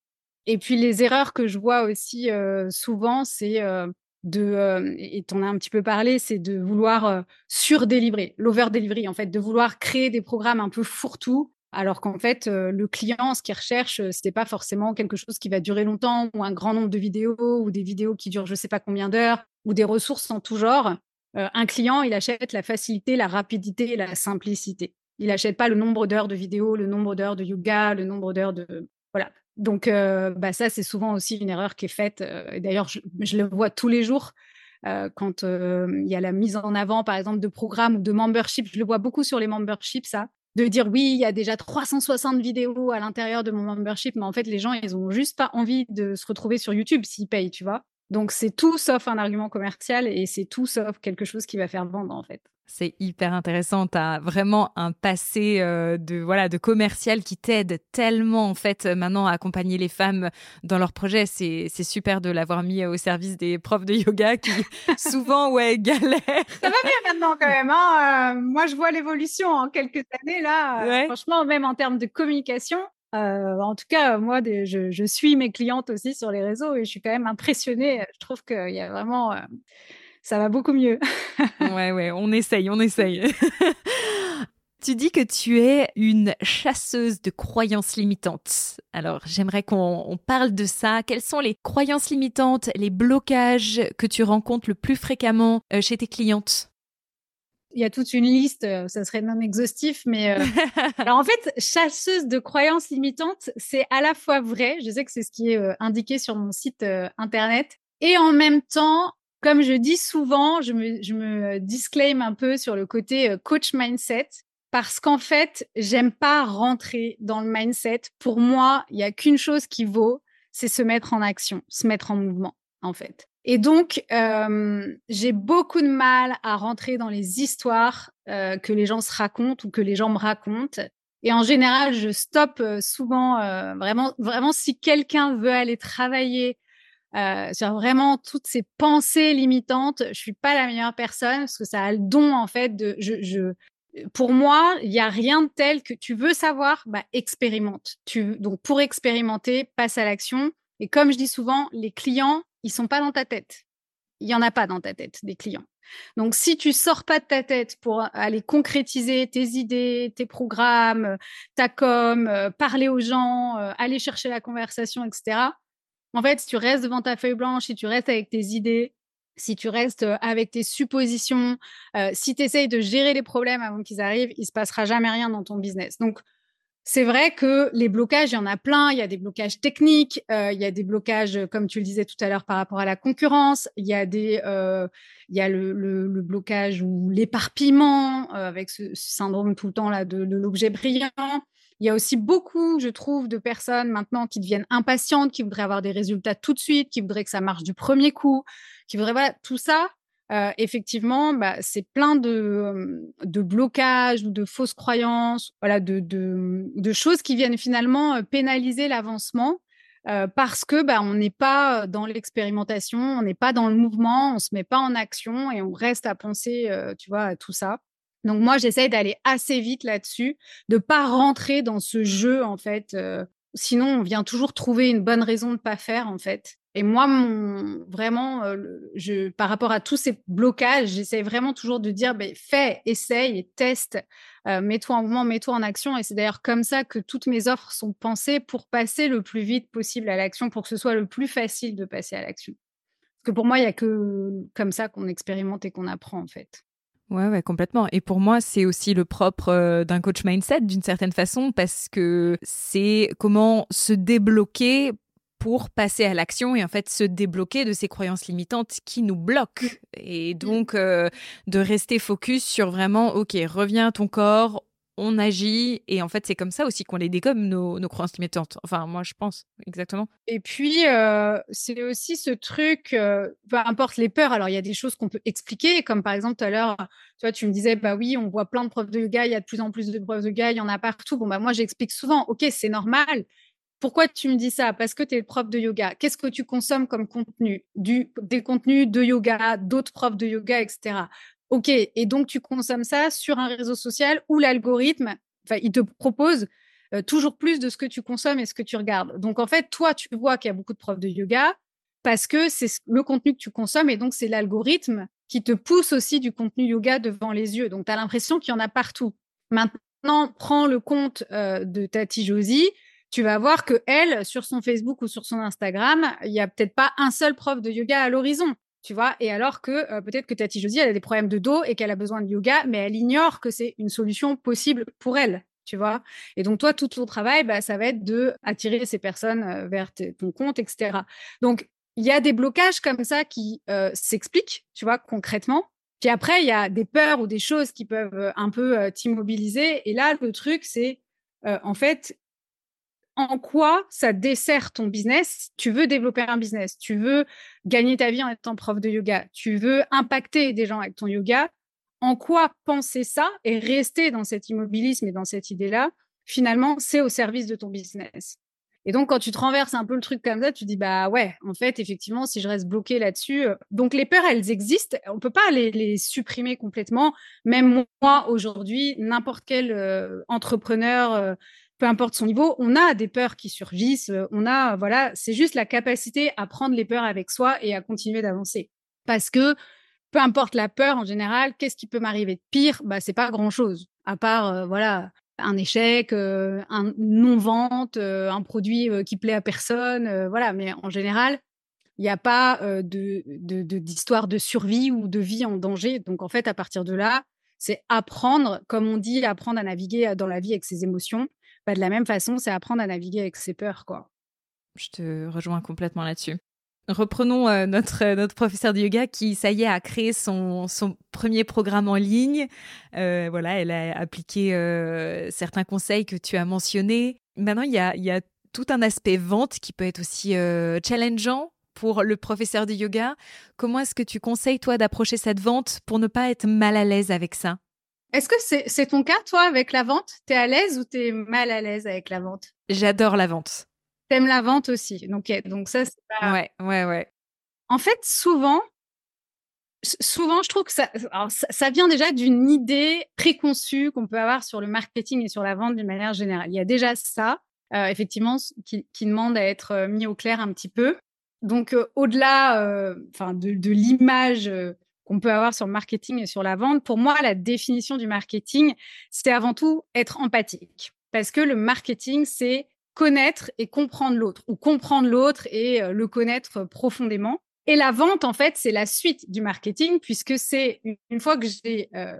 Et puis les erreurs que je vois aussi souvent, c'est de, et tu en as un petit peu parlé, c'est de vouloir surdélivrer, l'over-delivery en fait, de vouloir créer des programmes un peu fourre-tout Alors qu'en fait, le client, ce qu'il recherche, ce n'est pas forcément quelque chose qui va durer longtemps ou un grand nombre de vidéos ou des vidéos qui durent je ne sais pas combien d'heures ou des ressources en tout genre. un client, il achète la facilité, la rapidité et la simplicité. Il n'achète pas le nombre d'heures de vidéos, le nombre d'heures de yoga, le nombre d'heures de... Voilà. Donc, bah, ça, c'est souvent aussi une erreur qui est faite. D'ailleurs, je, le vois tous les jours quand il y a la mise en avant, par exemple, de programmes ou de membership. Je le vois beaucoup sur les memberships, ça. De dire oui, il y a déjà 360 vidéos à l'intérieur de mon membership, mais en fait, les gens, ils ont juste pas envie de se retrouver sur YouTube s'ils payent, tu vois. Donc, c'est tout sauf un argument commercial et c'est tout sauf quelque chose qui va faire vendre, en fait. C'est hyper intéressant. Tu as vraiment un passé euh, de voilà de commercial qui t'aide tellement en fait maintenant à accompagner les femmes dans leurs projets. C'est super de l'avoir mis au service des profs de yoga qui souvent ouais galèrent. Ça va bien maintenant quand même. Hein. Euh, moi je vois l'évolution en quelques années là. Euh, franchement même en termes de communication. en tout cas, moi, je, je, suis mes clientes aussi sur les réseaux et je suis quand même impressionnée. Je trouve qu'il y a vraiment ça va beaucoup mieux. ouais, ouais, on essaye, on essaye. tu dis que tu es une chasseuse de croyances limitantes. Alors, j'aimerais qu'on parle de ça. Quelles sont les croyances limitantes, les blocages que tu rencontres le plus fréquemment euh, chez tes clientes? Il y a toute une liste, euh, ça serait non exhaustif, mais euh, alors en fait, chasseuse de croyances limitantes, c'est à la fois vrai, je sais que c'est ce qui est indiqué sur mon site internet, et en même temps, comme je dis souvent, je me, je me disclaim un peu sur le côté euh, coach mindset parce qu'en fait, j'aime pas rentrer dans le mindset. Pour moi, il y a qu'une chose qui vaut, c'est se mettre en action, se mettre en mouvement, en fait. Et donc, euh, j'ai beaucoup de mal à rentrer dans les histoires euh, que les gens se racontent ou que les gens me racontent. Et en général, je stoppe souvent, vraiment, vraiment, si quelqu'un veut aller travailler euh, sur vraiment toutes ces pensées limitantes. Je suis pas la meilleure personne parce que ça a le don en fait de. Je, je pour moi, il y a rien de tel que tu veux savoir, bah expérimente. Tu donc pour expérimenter, passe à l'action. Et comme je dis souvent, les clients, ils sont pas dans ta tête. Il y en a pas dans ta tête des clients. Donc, si tu sors pas de ta tête pour aller concrétiser tes idées, tes programmes, ta com, euh, parler aux gens, euh, aller chercher la conversation, etc., en fait, si tu restes devant ta feuille blanche, si tu restes avec tes idées, si tu restes euh, avec tes suppositions, euh, si tu essayes de gérer les problèmes avant qu'ils arrivent, il se passera jamais rien dans ton business. Donc, c'est vrai que les blocages, il y en a plein. Il y a des blocages techniques, euh, il y a des blocages, comme tu le disais tout à l'heure, par rapport à la concurrence. Il y a des, il y a le, blocage ou l'éparpillement avec ce, syndrome tout le temps là de l'objet brillant. Il y a aussi beaucoup, je trouve, de personnes maintenant qui deviennent impatientes, qui voudraient avoir des résultats tout de suite, qui voudraient que ça marche du premier coup, qui voudraient, voilà, tout ça. Euh, effectivement, bah, c'est plein de, euh, de, blocages ou de fausses croyances, voilà, de, de, choses qui viennent finalement euh, pénaliser l'avancement parce que bah, on n'est pas dans l'expérimentation, on n'est pas dans le mouvement, on se met pas en action et on reste à penser, tu vois, à tout ça. Donc moi, j'essaie d'aller assez vite là-dessus, de pas rentrer dans ce jeu en fait. Euh, sinon, on vient toujours trouver une bonne raison de pas faire en fait. Et moi, vraiment, euh, par rapport à tous ces blocages, j'essaie vraiment toujours de dire, ben, fais, essaye, teste, euh, mets-toi en mouvement, mets-toi en action. Et c'est d'ailleurs comme ça que toutes mes offres sont pensées pour passer le plus vite possible à l'action, pour que ce soit le plus facile de passer à l'action. Parce que pour moi, il n'y a que comme ça qu'on expérimente et qu'on apprend en fait. Ouais, ouais, complètement. Et pour moi, c'est aussi le propre euh, d'un coach mindset d'une certaine façon parce que c'est comment se débloquer pour passer à l'action et en fait se débloquer de ces croyances limitantes qui nous bloquent. Et donc euh, de rester focus sur vraiment, ok, reviens à ton corps, on agit et en fait c'est comme ça aussi qu'on les dégomme nos, nos, croyances limitantes. Enfin moi je pense exactement. Et puis euh, c'est aussi ce truc, euh, peu importe les peurs. Alors il y a des choses qu'on peut expliquer, comme par exemple tout à l'heure, tu tu me disais bah oui on voit plein de profs de yoga, il y a de plus en plus de profs de yoga, il y en a partout. Bon bah moi j'explique souvent, ok c'est normal. Pourquoi tu me dis ça? Parce que tu es prof de yoga. Qu'est-ce que tu consommes comme contenu? Du, Des contenus de yoga, d'autres profs de yoga, etc. OK, et donc tu consommes ça sur un réseau social où l'algorithme, enfin, il te propose toujours plus de ce que tu consommes et ce que tu regardes. Donc en fait, toi, tu vois qu'il y a beaucoup de profs de yoga parce que c'est le contenu que tu consommes et donc c'est l'algorithme qui te pousse aussi du contenu yoga devant les yeux. Donc tu as l'impression qu'il y en a partout. Maintenant, prends le compte de Tati Josie, tu vas voir que elle, sur son Facebook ou sur son Instagram, il y a peut-être pas un seul prof de yoga à l'horizon. Tu vois, et alors que peut-être que Tati Josie, elle a des problèmes de dos et qu'elle a besoin de yoga, mais elle ignore que c'est une solution possible pour elle tu vois. Et donc, toi, tout ton travail, bah, ça va être de attirer ces personnes vers ton compte, etc. Donc, il y a des blocages comme ça qui s'expliquent, tu vois, concrètement. Puis après, il y a des peurs ou des choses qui peuvent un peu t'immobiliser. Et là, le truc, c'est en fait, en quoi ça dessert ton business Tu veux développer un business, tu veux gagner ta vie en étant prof de yoga, tu veux impacter des gens avec ton yoga en quoi penser ça et rester dans cet immobilisme et dans cette idée-là, finalement, c'est au service de ton business. Et donc, quand tu te renverses un peu le truc comme ça, tu dis, bah ouais, en fait, effectivement, si je reste bloqué là-dessus. Euh, donc, les peurs, elles existent. On peut pas les, supprimer complètement. Même moi, aujourd'hui, n'importe quel euh, entrepreneur, euh, peu importe son niveau, on a des peurs qui surgissent. On a, voilà, c'est juste la capacité à prendre les peurs avec soi et à continuer d'avancer. Parce que peu importe la peur en général, qu'est-ce qui peut m'arriver de pire? Bah, c'est pas grand-chose, à part euh, voilà un échec, euh, un non-vente, euh, un produit qui plaît à personne, voilà. Mais en général, il n'y a pas de, d'histoire de, survie ou de vie en danger. Donc en fait, à partir de là, c'est apprendre, comme on dit, apprendre à naviguer dans la vie avec ses émotions. De la même façon, c'est apprendre à naviguer avec ses peurs, quoi. Je te rejoins complètement là-dessus. Reprenons euh, notre, euh, notre professeur de yoga qui, ça y est, a créé son, son premier programme en ligne. Euh, voilà, elle a appliqué certains conseils que tu as mentionnés. Maintenant, il y a, il y a tout un aspect vente qui peut être aussi challengeant pour le professeur de yoga. Comment est-ce que tu conseilles, toi, d'approcher cette vente pour ne pas être mal à l'aise avec ça? Est-ce que c'est ton cas, toi, avec la vente? Tu es à l'aise ou tu es mal à l'aise avec la vente? J'adore la vente. T'aimes la vente aussi. Donc, donc ça, c'est pas... Ouais, ouais, ouais. En fait, souvent, souvent, je trouve que ça, ça, vient déjà d'une idée préconçue qu'on peut avoir sur le marketing et sur la vente d'une manière générale. Il y a déjà ça, euh, effectivement, qui, demande à être euh, mis au clair un petit peu. Donc, euh, au-delà de, de l'image qu'on peut avoir sur le marketing et sur la vente, pour moi, la définition du marketing, c'est avant tout être empathique. Parce que le marketing, c'est connaître et comprendre l'autre, ou comprendre l'autre et euh, le connaître profondément. Et la vente, en fait, c'est la suite du marketing, puisque c'est une fois que j'ai euh,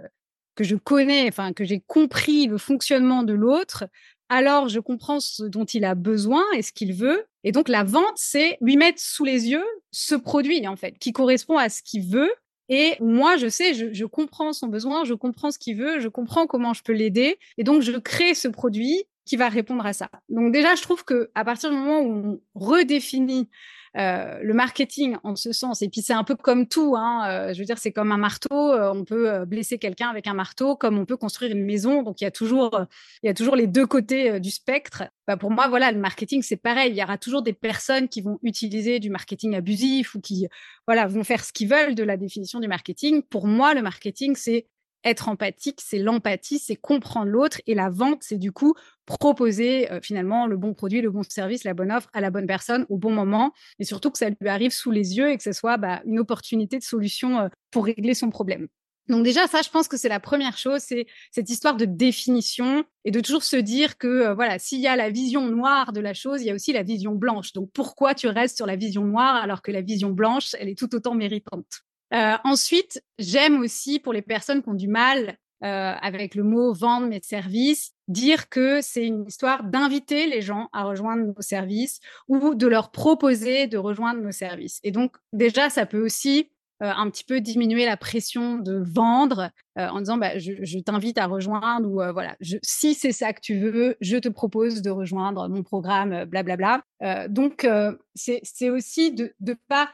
que je connais, enfin que j'ai compris le fonctionnement de l'autre, alors je comprends ce dont il a besoin et ce qu'il veut. Et donc la vente, c'est lui mettre sous les yeux ce produit en fait qui correspond à ce qu'il veut. Et moi, je sais, je, je comprends son besoin, je comprends ce qu'il veut, je comprends comment je peux l'aider. Et donc, je crée ce produit qui va répondre à ça. Donc déjà, je trouve que à partir du moment où on redéfinit euh, le marketing en ce sens, et puis c'est un peu comme tout, hein, euh, je veux dire, c'est comme un marteau, euh, on peut blesser quelqu'un avec un marteau, comme on peut construire une maison, donc il y a toujours, il y a toujours les deux côtés du spectre. Bah, pour moi, voilà, le marketing, c'est pareil, il y aura toujours des personnes qui vont utiliser du marketing abusif ou qui, voilà, vont faire ce qu'ils veulent de la définition du marketing. Pour moi, le marketing, c'est être empathique, c'est l'empathie, c'est comprendre l'autre. Et la vente, c'est du coup proposer euh, finalement le bon produit, le bon service, la bonne offre à la bonne personne au bon moment. Et surtout que ça lui arrive sous les yeux et que ce soit bah, une opportunité de solution euh, pour régler son problème. Donc déjà, ça, je pense que c'est la première chose, c'est cette histoire de définition et de toujours se dire que euh, voilà, s'il y a la vision noire de la chose, il y a aussi la vision blanche. Donc pourquoi tu restes sur la vision noire alors que la vision blanche, elle est tout autant méritante? Euh, ensuite, j'aime aussi pour les personnes qui ont du mal euh, avec le mot vendre mes services, dire que c'est une histoire d'inviter les gens à rejoindre nos services ou de leur proposer de rejoindre nos services. Et donc déjà, ça peut aussi euh, un petit peu diminuer la pression de vendre en disant bah, je, t'invite à rejoindre ou voilà si c'est ça que tu veux je te propose de rejoindre mon programme blablabla donc c'est aussi de ne pas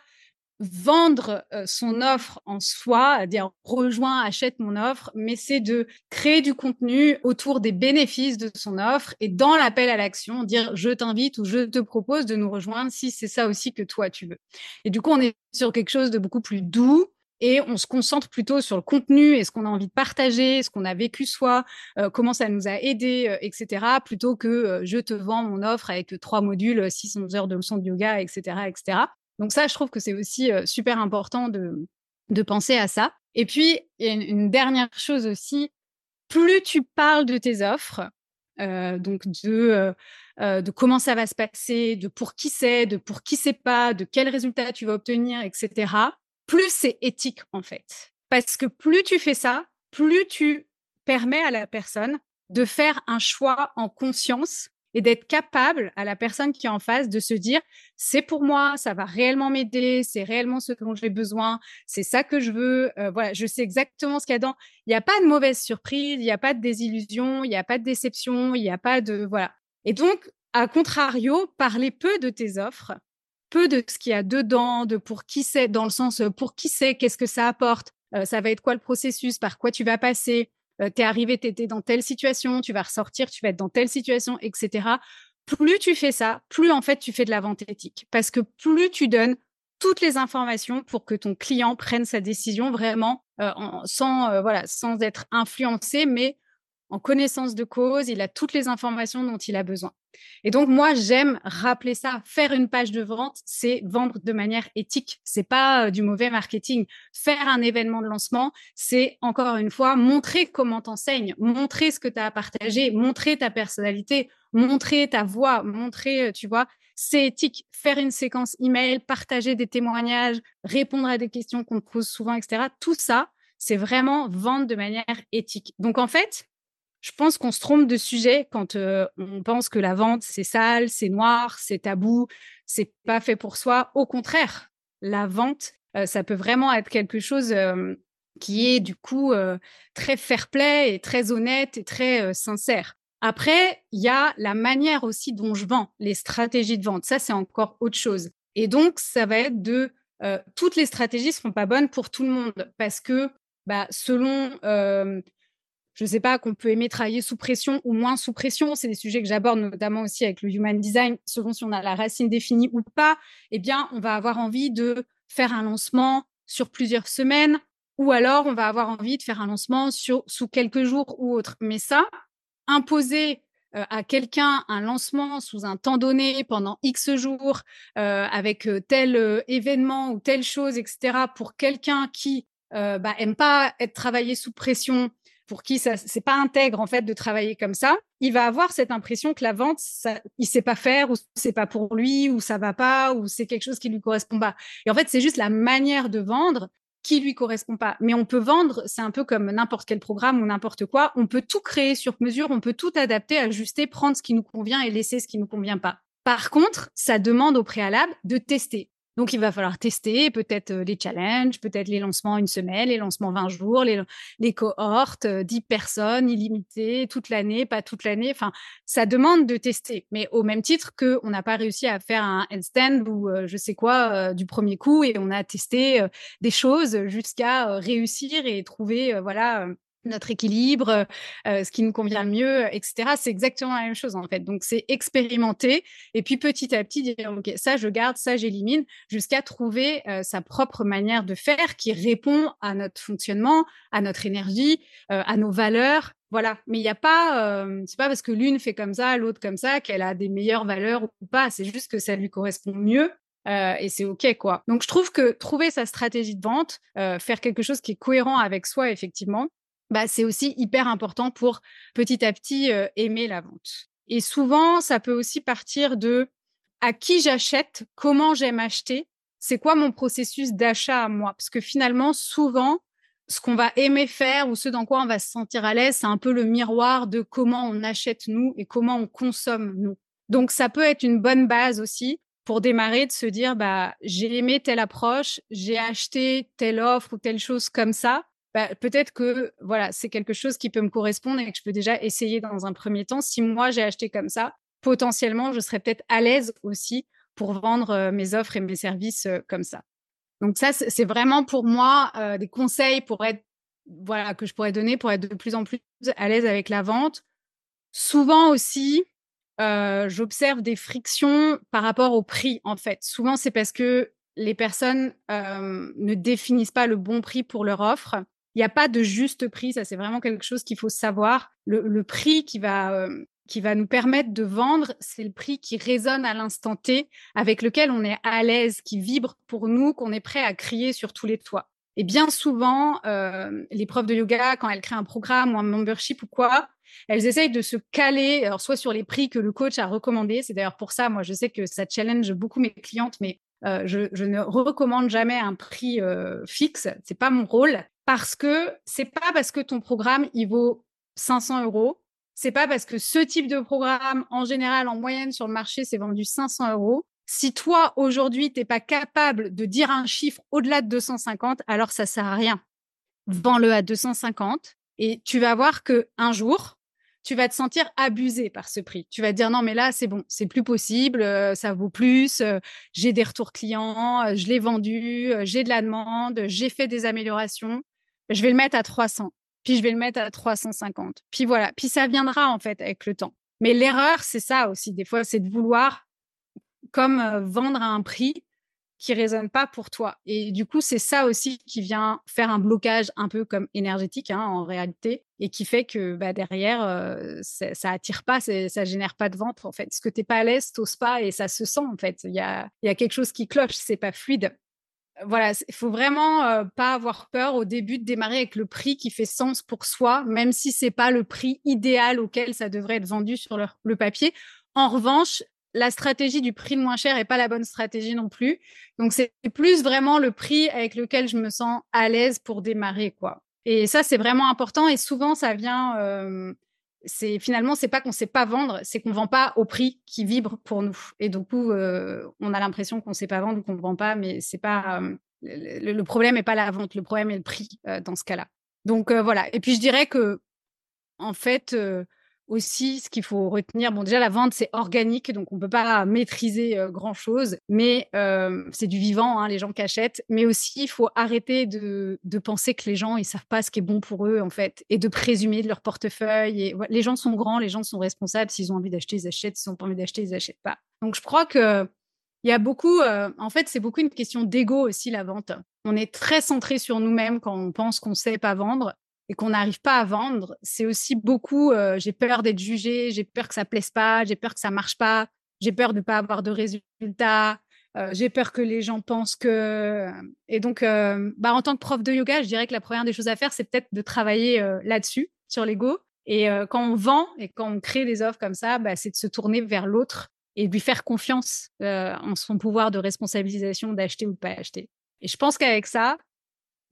vendre son offre en soi, dire rejoins, achète mon offre, mais c'est de créer du contenu autour des bénéfices de son offre et dans l'appel à l'action, dire je t'invite ou je te propose de nous rejoindre si c'est ça aussi que toi tu veux. Et du coup, on est sur quelque chose de beaucoup plus doux et on se concentre plutôt sur le contenu et ce qu'on a envie de partager, ce qu'on a vécu soi, comment ça nous a aidé, etc., plutôt que je te vends mon offre avec trois modules, 600 heures de leçons de yoga, etc., etc. Donc ça, je trouve que c'est aussi super important de, penser à ça. Et puis, il y a une, dernière chose aussi, plus tu parles de tes offres, donc de, de comment ça va se passer, de pour qui c'est, de pour qui c'est pas, de quels résultats tu vas obtenir, etc., plus c'est éthique en fait. Parce que plus tu fais ça, plus tu permets à la personne de faire un choix en conscience et d'être capable à la personne qui est en face de se dire c'est pour moi, ça va réellement m'aider, c'est réellement ce dont j'ai besoin, c'est ça que je veux. Euh, voilà, je sais exactement ce qu'il y a dedans. Il n'y a pas de mauvaise surprise, il n'y a pas de désillusion, il n'y a pas de déception, il n'y a pas de voilà. Et donc, à contrario, parler peu de tes offres, peu de ce qu'il y a dedans, de pour qui c'est, dans le sens euh, pour qui c'est, qu'est-ce que ça apporte, euh, ça va être quoi le processus, par quoi tu vas passer, tu t'es arrivé, t'étais dans telle situation, tu vas ressortir, tu vas être dans telle situation, etc. Plus tu fais ça, plus en fait tu fais de la vente éthique. Parce que plus tu donnes toutes les informations pour que ton client prenne sa décision vraiment euh, sans, euh, voilà, sans être influencé, mais en connaissance de cause, il a toutes les informations dont il a besoin. Et donc moi j'aime rappeler ça. Faire une page de vente, c'est vendre de manière éthique. C'est pas euh, du mauvais marketing. Faire un événement de lancement, c'est encore une fois montrer comment t'enseignes, montrer ce que tu as à partager, montrer ta personnalité, montrer ta voix, montrer, euh, tu vois, c'est éthique. Faire une séquence email, partager des témoignages, répondre à des questions qu'on te pose souvent, etc. Tout ça, c'est vraiment vendre de manière éthique. Donc en fait, je pense qu'on se trompe de sujet quand euh, on pense que la vente, c'est sale, c'est noir, c'est tabou, c'est pas fait pour soi. Au contraire, la vente, euh, ça peut vraiment être quelque chose euh, qui est du coup très fair-play et très honnête et très sincère. Après, il y a la manière aussi dont je vends, les stratégies de vente. Ça, c'est encore autre chose. Et donc, ça va être de toutes les stratégies seront pas bonnes pour tout le monde parce que bah, selon je ne sais pas, qu'on peut aimer travailler sous pression ou moins sous pression. C'est des sujets que j'aborde notamment aussi avec le human design, selon si on a la racine définie ou pas. Eh bien, on va avoir envie de faire un lancement sur plusieurs semaines ou alors on va avoir envie de faire un lancement sur, sous quelques jours ou autre. Mais ça, imposer euh, à quelqu'un un lancement sous un temps donné pendant X jours euh, avec euh, tel événement ou telle chose, etc., pour quelqu'un qui bah, aime pas être travaillé sous pression, pour qui ça c'est pas intègre en fait de travailler comme ça, il va avoir cette impression que la vente, ça, il sait pas faire ou c'est pas pour lui ou ça va pas ou c'est quelque chose qui lui correspond pas. Et en fait, c'est juste la manière de vendre qui lui correspond pas. Mais on peut vendre, c'est un peu comme n'importe quel programme ou n'importe quoi. On peut tout créer sur mesure, on peut tout adapter, ajuster, prendre ce qui nous convient et laisser ce qui nous convient pas. Par contre, ça demande au préalable de tester. Donc, il va falloir tester peut-être euh, les challenges, peut-être les lancements une semaine, les lancements 20 jours, les, cohortes, 10 euh, personnes illimitées, toute l'année, pas toute l'année. Enfin, ça demande de tester. Mais au même titre qu'on n'a pas réussi à faire un handstand ou euh, je sais quoi du premier coup et on a testé des choses jusqu'à réussir et trouver, voilà, notre équilibre, euh, ce qui nous convient le mieux, etc. C'est exactement la même chose en fait. Donc c'est expérimenter et puis petit à petit dire ok ça je garde, ça j'élimine, jusqu'à trouver euh, sa propre manière de faire qui répond à notre fonctionnement, à notre énergie, euh, à nos valeurs. Voilà. Mais il n'y a pas, c'est pas parce que l'une fait comme ça, l'autre comme ça qu'elle a des meilleures valeurs ou pas. C'est juste que ça lui correspond mieux et c'est OK, quoi. Donc, je trouve que trouver sa stratégie de vente, faire quelque chose qui est cohérent avec soi, effectivement, bah, c'est aussi hyper important pour petit à petit aimer la vente. Et souvent, ça peut aussi partir de à qui j'achète, comment j'aime acheter, c'est quoi mon processus d'achat à moi? Parce que finalement, souvent, ce qu'on va aimer faire ou ce dans quoi on va se sentir à l'aise, c'est un peu le miroir de comment on achète nous et comment on consomme nous. Donc, ça peut être une bonne base aussi pour démarrer de se dire, bah, j'ai aimé telle approche, j'ai acheté telle offre ou telle chose comme ça bah, peut-être que voilà, c'est quelque chose qui peut me correspondre et que je peux déjà essayer dans un premier temps. Si moi j'ai acheté comme ça, potentiellement, je serais peut-être à l'aise aussi pour vendre euh, mes offres et mes services euh, comme ça. Donc ça, c'est vraiment pour moi euh, des conseils pour être voilà que je pourrais donner pour être de plus en plus à l'aise avec la vente. Souvent aussi, j'observe des frictions par rapport au prix en fait. Souvent, c'est parce que les personnes ne définissent pas le bon prix pour leur offre il n'y a pas de juste prix, ça c'est vraiment quelque chose qu'il faut savoir. Le, prix qui va, euh, qui va nous permettre de vendre, c'est le prix qui résonne à l'instant T, avec lequel on est à l'aise, qui vibre pour nous, qu'on est prêt à crier sur tous les toits. Et bien souvent, les profs de yoga, quand elles créent un programme ou un membership ou quoi, elles essayent de se caler, alors soit sur les prix que le coach a recommandés. C'est d'ailleurs pour ça, moi, je sais que ça challenge beaucoup mes clientes, mais je, je, ne recommande jamais un prix fixe. C'est pas mon rôle parce que c'est pas parce que ton programme il vaut 500 euros c'est pas parce que ce type de programme, en général, en moyenne sur le marché, c'est vendu 500 euros. Si toi, aujourd'hui, tu n'es pas capable de dire un chiffre au-delà de 250, alors ça sert à rien. Vends-le à 250 et tu vas voir que un jour, tu vas te sentir abusé par ce prix. Tu vas te dire non, mais là, c'est bon, c'est plus possible, euh, ça vaut plus, euh, j'ai des retours clients, euh, je l'ai vendu, j'ai de la demande, j'ai fait des améliorations, je vais le mettre à 300 puis je vais le mettre à 350. Puis voilà, puis ça viendra en fait avec le temps. Mais l'erreur, c'est ça aussi, des fois, c'est de vouloir comme euh, vendre à un prix qui résonne pas pour toi. Et du coup, c'est ça aussi qui vient faire un blocage un peu comme énergétique hein, en réalité et qui fait que bah, derrière, euh, ça attire pas, ça génère pas de vente en fait. Parce que t'es pas à l'aise, t'oses pas et ça se sent en fait. Il y a, y a quelque chose qui cloche, c'est pas fluide voilà, il faut vraiment pas avoir peur au début de démarrer avec le prix qui fait sens pour soi, même si c'est pas le prix idéal auquel ça devrait être vendu sur le, papier. En revanche, la stratégie du prix le moins cher est pas la bonne stratégie non plus. Donc c'est plus vraiment le prix avec lequel je me sens à l'aise pour démarrer quoi. Et ça c'est vraiment important et souvent ça vient c'est finalement c'est pas qu'on sait pas vendre, c'est qu'on vend pas au prix qui vibre pour nous. Et du coup, euh, on a l'impression qu'on sait pas vendre ou qu'on vend pas, mais c'est pas euh, le, problème n'est pas la vente, le problème est le prix euh, dans ce cas-là. Donc voilà. Et puis je dirais que en fait, aussi, ce qu'il faut retenir, bon, déjà, la vente, c'est organique, donc on ne peut pas maîtriser grand-chose, mais c'est du vivant, hein, les gens qui achètent. Mais aussi, il faut arrêter de, penser que les gens, ils savent pas ce qui est bon pour eux, en fait, et de présumer de leur portefeuille. Les gens sont grands, les gens sont responsables. S'ils ont envie d'acheter, ils achètent. S'ils n'ont pas envie d'acheter, ils n'achètent pas. Donc, je crois que il y a beaucoup, en fait, c'est beaucoup une question d'ego aussi, la vente. On est très centré sur nous-mêmes quand on pense qu'on sait pas vendre et qu'on n'arrive pas à vendre, c'est aussi beaucoup euh, j'ai peur d'être jugé, j'ai peur que ça plaise pas, j'ai peur que ça marche pas, j'ai peur de ne pas avoir de résultats, euh, j'ai peur que les gens pensent que. Et donc, euh, bah, en tant que prof de yoga, je dirais que la première des choses à faire, c'est peut-être de travailler là-dessus, sur l'ego. Et quand on vend et quand on crée des offres comme ça, bah, c'est de se tourner vers l'autre et de lui faire confiance en son pouvoir de responsabilisation d'acheter ou de pas acheter. Et je pense qu'avec ça,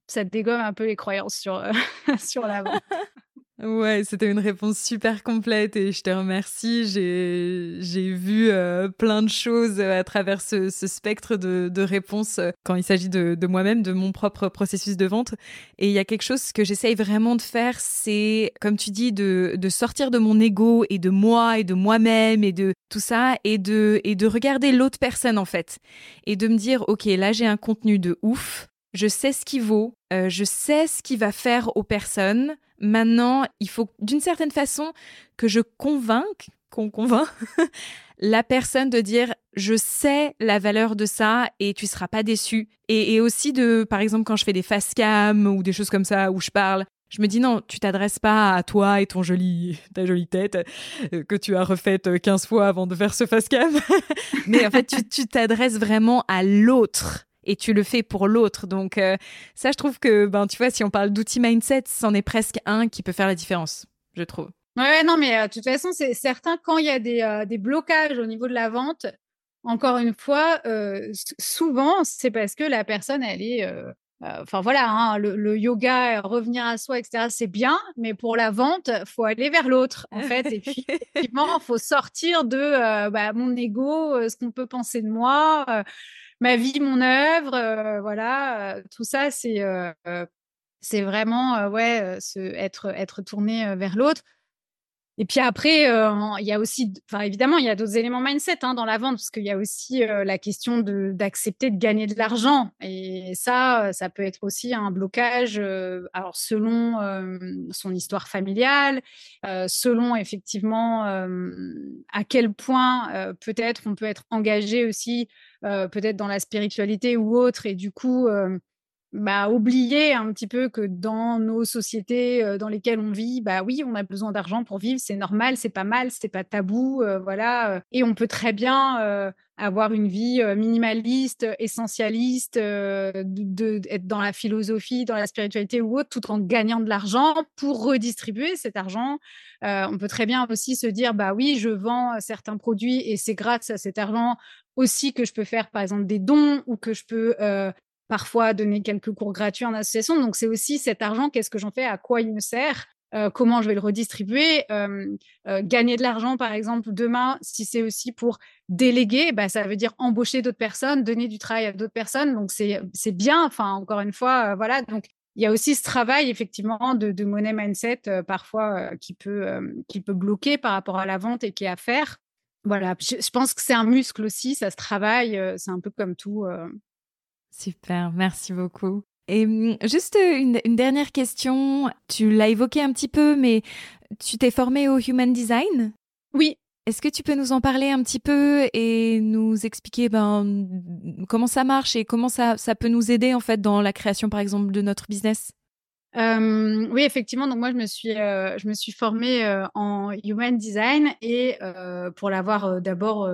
ça dégomme un peu les croyances sur, euh, sur la vente. Ouais, c'était une réponse super complète et je te remercie. J'ai vu euh, plein de choses euh, à travers ce, spectre de, de, réponses quand il s'agit de, de moi-même, de mon propre processus de vente. Et il y a quelque chose que j'essaye vraiment de faire, c'est, comme tu dis, de, de sortir de mon ego et de moi et de moi-même et de tout ça et de, et de regarder l'autre personne en fait. Et de me dire, OK, là j'ai un contenu de ouf je sais ce qu'il vaut, euh, je sais ce qu'il va faire aux personnes. Maintenant, il faut d'une certaine façon que je convainque, qu'on convainc la personne de dire je sais la valeur de ça et tu seras pas déçu. Et, aussi de, par exemple, quand je fais des face cam ou des choses comme ça où je parle, je me dis non, tu t'adresses pas à toi et ton joli, ta jolie tête euh, que tu as refaite 15 fois avant de faire ce face cam. Mais en fait, tu t'adresses vraiment à l'autre et tu le fais pour l'autre. Donc euh, ça, je trouve que, ben, tu vois, si on parle d'outils mindset, c'en est presque un qui peut faire la différence, je trouve. Ouais, non, mais euh, de toute façon, c'est certain quand il y a des, euh, des, blocages au niveau de la vente. Encore une fois, souvent, c'est parce que la personne, elle est Enfin voilà, hein, le, yoga, revenir à soi, etc., c'est bien, mais pour la vente, faut aller vers l'autre, en fait. Et puis, effectivement, il faut sortir de bah, mon ego, ce qu'on peut penser de moi ma vie, mon œuvre, euh, voilà, euh, tout ça, c'est euh, vraiment ouais, être être tourné vers l'autre. Et puis après, il y a aussi, évidemment, il y a d'autres éléments mindset hein, dans la vente, parce qu'il y a aussi la question d'accepter de, gagner de l'argent. Et ça, ça peut être aussi un blocage, alors selon son histoire familiale, selon effectivement à quel point peut-être on peut être engagé aussi euh, peut-être dans la spiritualité ou autre, et du coup, euh, bah, oublier un petit peu que dans nos sociétés dans lesquelles on vit, bah oui, on a besoin d'argent pour vivre, c'est normal, c'est pas mal, c'est pas tabou, voilà. Et on peut très bien avoir une vie minimaliste, essentialiste, de, être dans la philosophie, dans la spiritualité ou autre, tout en gagnant de l'argent pour redistribuer cet argent. on peut très bien aussi se dire, bah oui, je vends certains produits et c'est grâce à cet argent aussi que je peux faire, par exemple, des dons ou que je peux parfois donner quelques cours gratuits en association. Donc, c'est aussi cet argent, qu'est-ce que j'en fais, à quoi il me sert, euh, comment je vais le redistribuer. Euh, euh, gagner de l'argent, par exemple, demain, si c'est aussi pour déléguer, bah, ça veut dire embaucher d'autres personnes, donner du travail à d'autres personnes. Donc, c'est bien. Enfin, encore une fois, voilà. Donc, il y a aussi ce travail, effectivement, de, de money mindset, parfois, qui, peut, qui peut bloquer par rapport à la vente et qui est à faire. Voilà, je, je pense que c'est un muscle aussi, ça se travaille, c'est un peu comme tout. Super, merci beaucoup. Et mmh, juste une, dernière question, tu l'as évoqué un petit peu, mais tu t'es formé au Human Design? Oui. Est-ce que tu peux nous en parler un petit peu et nous expliquer ben, comment ça marche et comment ça, ça peut nous aider en fait dans la création par exemple de notre business? Oui, effectivement. Donc moi, je me suis, je me suis formée en human design et pour l'avoir d'abord,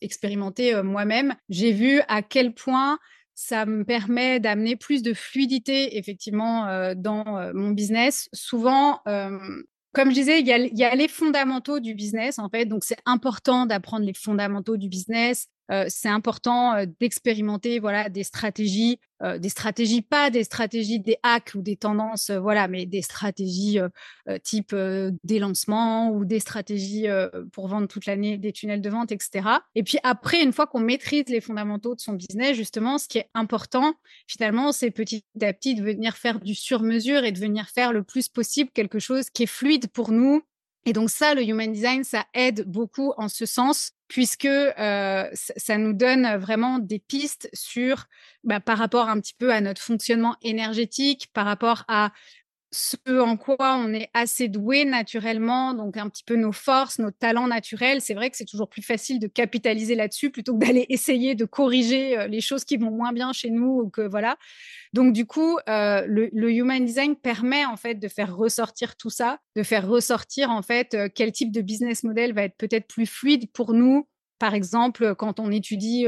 expérimenté moi-même, j'ai vu à quel point ça me permet d'amener plus de fluidité effectivement dans mon business. Souvent, comme je disais, il y, a, il y, a, les fondamentaux du business en fait, donc c'est important d'apprendre les fondamentaux du business. C'est important euh, d'expérimenter voilà des stratégies, euh, des stratégies pas des stratégies des hacks ou des tendances voilà, mais des stratégies type des lancements ou des stratégies pour vendre toute l'année des tunnels de vente, etc. Et puis après, une fois qu'on maîtrise les fondamentaux de son business, justement, ce qui est important finalement, c'est petit à petit de venir faire du sur-mesure et de venir faire le plus possible quelque chose qui est fluide pour nous, et donc ça, le human design, ça aide beaucoup en ce sens, puisque euh, ça nous donne vraiment des pistes sur, bah, par rapport un petit peu à notre fonctionnement énergétique, par rapport à ce en quoi on est assez doué naturellement, donc un petit peu nos forces, nos talents naturels. C'est vrai que c'est toujours plus facile de capitaliser là-dessus plutôt que d'aller essayer de corriger euh, les choses qui vont moins bien chez nous ou que voilà. Donc du coup, euh, le, human design permet en fait de faire ressortir tout ça, de faire ressortir en fait euh, quel type de business model va être peut-être plus fluide pour nous. Par exemple, quand on étudie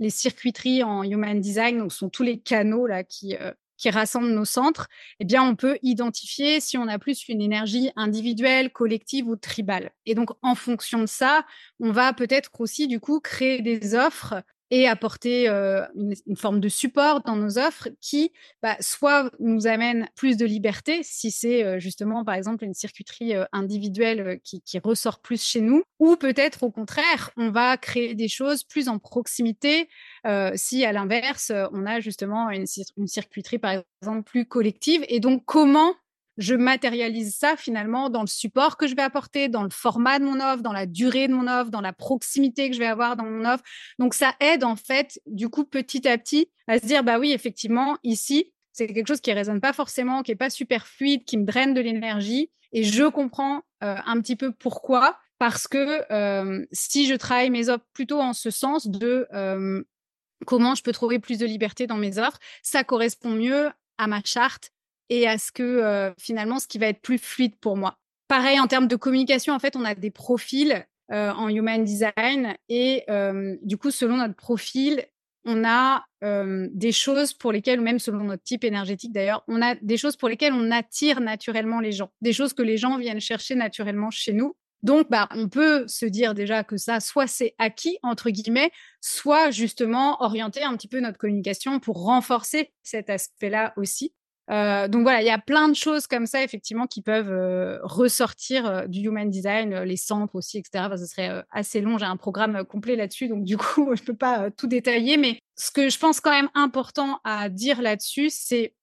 les circuiteries en human design, donc ce sont tous les canaux là qui qui rassemblent nos centres, eh bien, on peut identifier si on a plus une énergie individuelle, collective ou tribale. Et donc, en fonction de ça, on va peut-être aussi, du coup, créer des offres et apporter euh, une, forme de support dans nos offres qui bah, soit nous amène plus de liberté, si c'est euh, justement par exemple une circuiterie euh, individuelle qui, ressort plus chez nous, ou peut-être au contraire, on va créer des choses plus en proximité si à l'inverse, on a justement une, une circuiterie par exemple plus collective. Et donc comment je matérialise ça finalement dans le support que je vais apporter, dans le format de mon offre, dans la durée de mon offre, dans la proximité que je vais avoir dans mon offre. Donc ça aide en fait, du coup, petit à petit, à se dire, bah oui, effectivement, ici, c'est quelque chose qui résonne pas forcément, qui est pas super fluide, qui me draine de l'énergie. Et je comprends euh, un petit peu pourquoi. Parce que euh, si je travaille mes offres plutôt en ce sens de euh, comment je peux trouver plus de liberté dans mes offres, ça correspond mieux à ma charte et à ce que finalement ce qui va être plus fluide pour moi. Pareil en termes de communication, en fait, on a des profils en human design et du coup, selon notre profil, on a des choses pour lesquelles, ou même selon notre type énergétique d'ailleurs, on a des choses pour lesquelles on attire naturellement les gens, des choses que les gens viennent chercher naturellement chez nous. Donc, bah, on peut se dire déjà que ça, soit c'est acquis, entre guillemets, soit justement orienter un petit peu notre communication pour renforcer cet aspect-là aussi. Euh, donc voilà, il y a plein de choses comme ça, effectivement, qui peuvent euh, ressortir euh, du human design, les centres aussi, etc. Enfin, ce serait assez long, j'ai un programme complet là-dessus, donc du coup, je ne peux pas tout détailler. Mais ce que je pense quand même important à dire là-dessus, c'est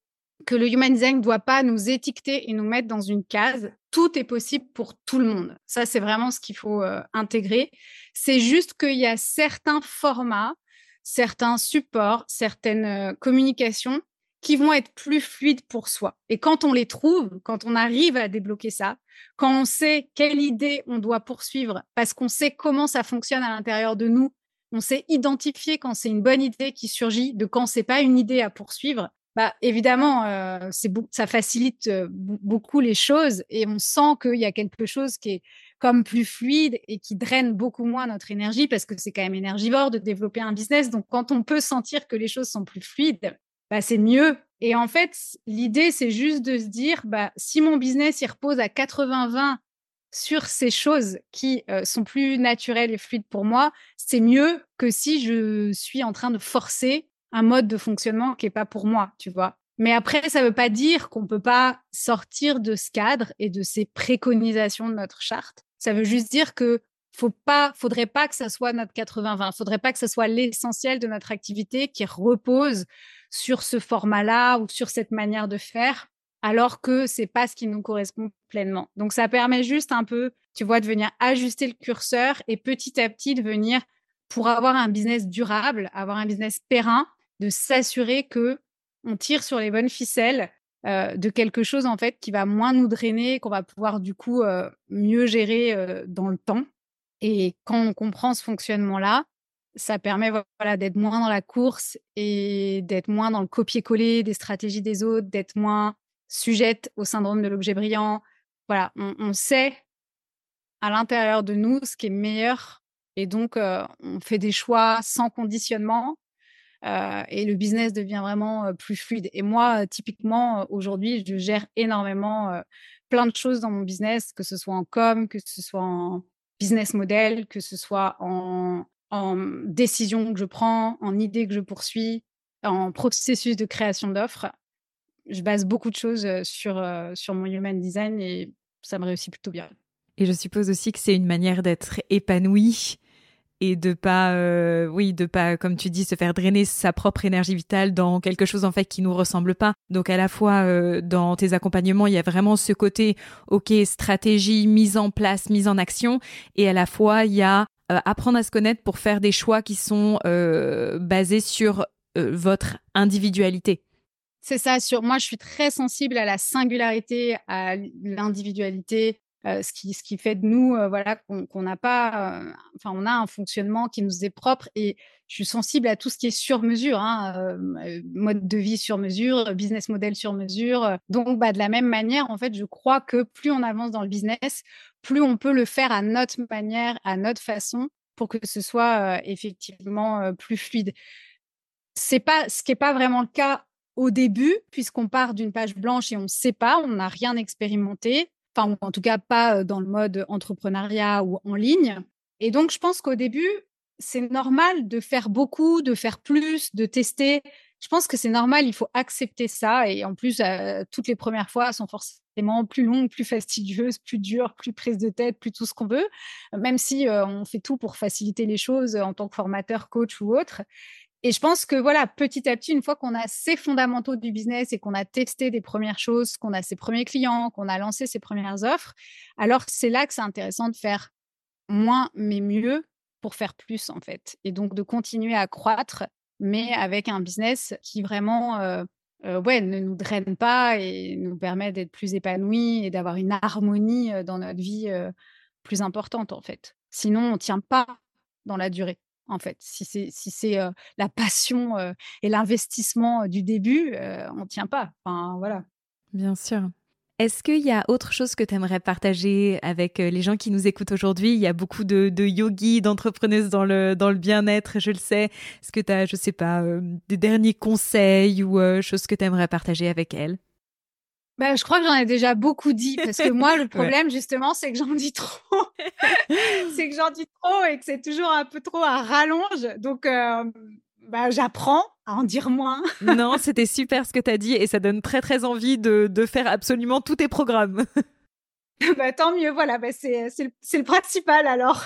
que le human design ne doit pas nous étiqueter et nous mettre dans une case. Tout est possible pour tout le monde. Ça, c'est vraiment ce qu'il faut intégrer. C'est juste qu'il y a certains formats, certains supports, certaines communications qui vont être plus fluides pour soi. Et quand on les trouve, quand on arrive à débloquer ça, quand on sait quelle idée on doit poursuivre, parce qu'on sait comment ça fonctionne à l'intérieur de nous, on sait identifier quand c'est une bonne idée qui surgit, de quand c'est pas une idée à poursuivre. bah, évidemment, euh, ça facilite euh, beaucoup les choses et on sent qu'il y a quelque chose qui est comme plus fluide et qui draine beaucoup moins notre énergie parce que c'est quand même énergivore de développer un business. Donc, quand on peut sentir que les choses sont plus fluides, bah, c'est mieux. Et en fait, l'idée, c'est juste de se dire, bah, si mon business il repose à 80-20 sur ces choses qui euh, sont plus naturelles et fluides pour moi, c'est mieux que si je suis en train de forcer un mode de fonctionnement qui est pas pour moi, tu vois. Mais après, ça veut pas dire qu'on peut pas sortir de ce cadre et de ces préconisations de notre charte. Ça veut juste dire que faut pas, faudrait pas que ça soit notre 80-20. Faudrait pas que ce soit l'essentiel de notre activité qui repose sur ce format-là ou sur cette manière de faire, alors que c'est pas ce qui nous correspond pleinement. Donc, ça permet juste un peu, tu vois, de venir ajuster le curseur et petit à petit de venir pour avoir un business durable, avoir un business périn, de s'assurer que on tire sur les bonnes ficelles euh, de quelque chose en fait qui va moins nous drainer, qu'on va pouvoir du coup euh, mieux gérer euh, dans le temps. Et quand on comprend ce fonctionnement-là, ça permet voilà d'être moins dans la course et d'être moins dans le copier-coller des stratégies des autres, d'être moins sujette au syndrome de l'objet brillant. Voilà, on, sait à l'intérieur de nous ce qui est meilleur et donc on fait des choix sans conditionnement euh, et le business devient vraiment euh, plus fluide. Et moi, typiquement, aujourd'hui, je gère énormément euh, plein de choses dans mon business, que ce soit en com, que ce soit en business model, que ce soit en, en décision que je prends, en idée que je poursuis, en processus de création d'offres. Je base beaucoup de choses sur, sur mon human design et ça me réussit plutôt bien. Et je suppose aussi que c'est une manière d'être épanoui et de pas, euh, oui, de pas, comme tu dis, se faire drainer sa propre énergie vitale dans quelque chose en fait qui nous ressemble pas. Donc à la fois euh, dans tes accompagnements, il y a vraiment ce côté, ok, stratégie, mise en place, mise en action, et à la fois il y a euh, apprendre à se connaître pour faire des choix qui sont basés sur votre individualité. C'est ça, sur moi je suis très sensible à la singularité, à l'individualité, euh, ce, qui, fait de nous, euh, voilà, qu'on n'a pas, euh, enfin, on a un fonctionnement qui nous est propre et je suis sensible à tout ce qui est sur mesure, hein, mode de vie sur mesure, business model sur mesure. Donc, bah, de la même manière, en fait, je crois que plus on avance dans le business, plus on peut le faire à notre manière, à notre façon, pour que ce soit effectivement plus fluide. C'est pas ce qui n'est pas vraiment le cas au début, puisqu'on part d'une page blanche et on ne sait pas, on n'a rien expérimenté enfin, en tout cas pas dans le mode entrepreneuriat ou en ligne. Et donc, je pense qu'au début, c'est normal de faire beaucoup, de faire plus, de tester. Je pense que c'est normal, il faut accepter ça. Et en plus, toutes les premières fois sont forcément plus longues, plus fastidieuses, plus dures, plus prises de tête, plus tout ce qu'on veut, même si on fait tout pour faciliter les choses en tant que formateur, coach ou autre. Et je pense que voilà, petit à petit, une fois qu'on a ces fondamentaux du business et qu'on a testé des premières choses, qu'on a ses premiers clients, qu'on a lancé ses premières offres, alors c'est là que c'est intéressant de faire moins mais mieux pour faire plus en fait. Et donc de continuer à croître, mais avec un business qui vraiment euh, euh, ne nous draine pas et nous permet d'être plus épanouis et d'avoir une harmonie euh, dans notre vie plus importante en fait. Sinon, on ne tient pas dans la durée en fait. Si c'est si c'est la passion et l'investissement du début, on tient pas. Enfin, voilà. Bien sûr. Est-ce qu'il y a autre chose que tu aimerais partager avec les gens qui nous écoutent aujourd'hui? Il y a beaucoup de, de yogis, d'entrepreneuses dans le, dans le bien-être, je le sais. Est-ce que tu as, je sais pas, des derniers conseils ou choses que tu aimerais partager avec elles? Bah, je crois que j'en ai déjà beaucoup dit parce que moi, le problème, justement, c'est que j'en dis trop. c'est que j'en dis trop et que c'est toujours un peu trop à rallonge. Donc, euh, bah, j'apprends à en dire moins. non, c'était super ce que tu as dit et ça donne très, très envie de, de faire absolument tous tes programmes. bah, tant mieux, voilà, bah, c'est le, le principal alors.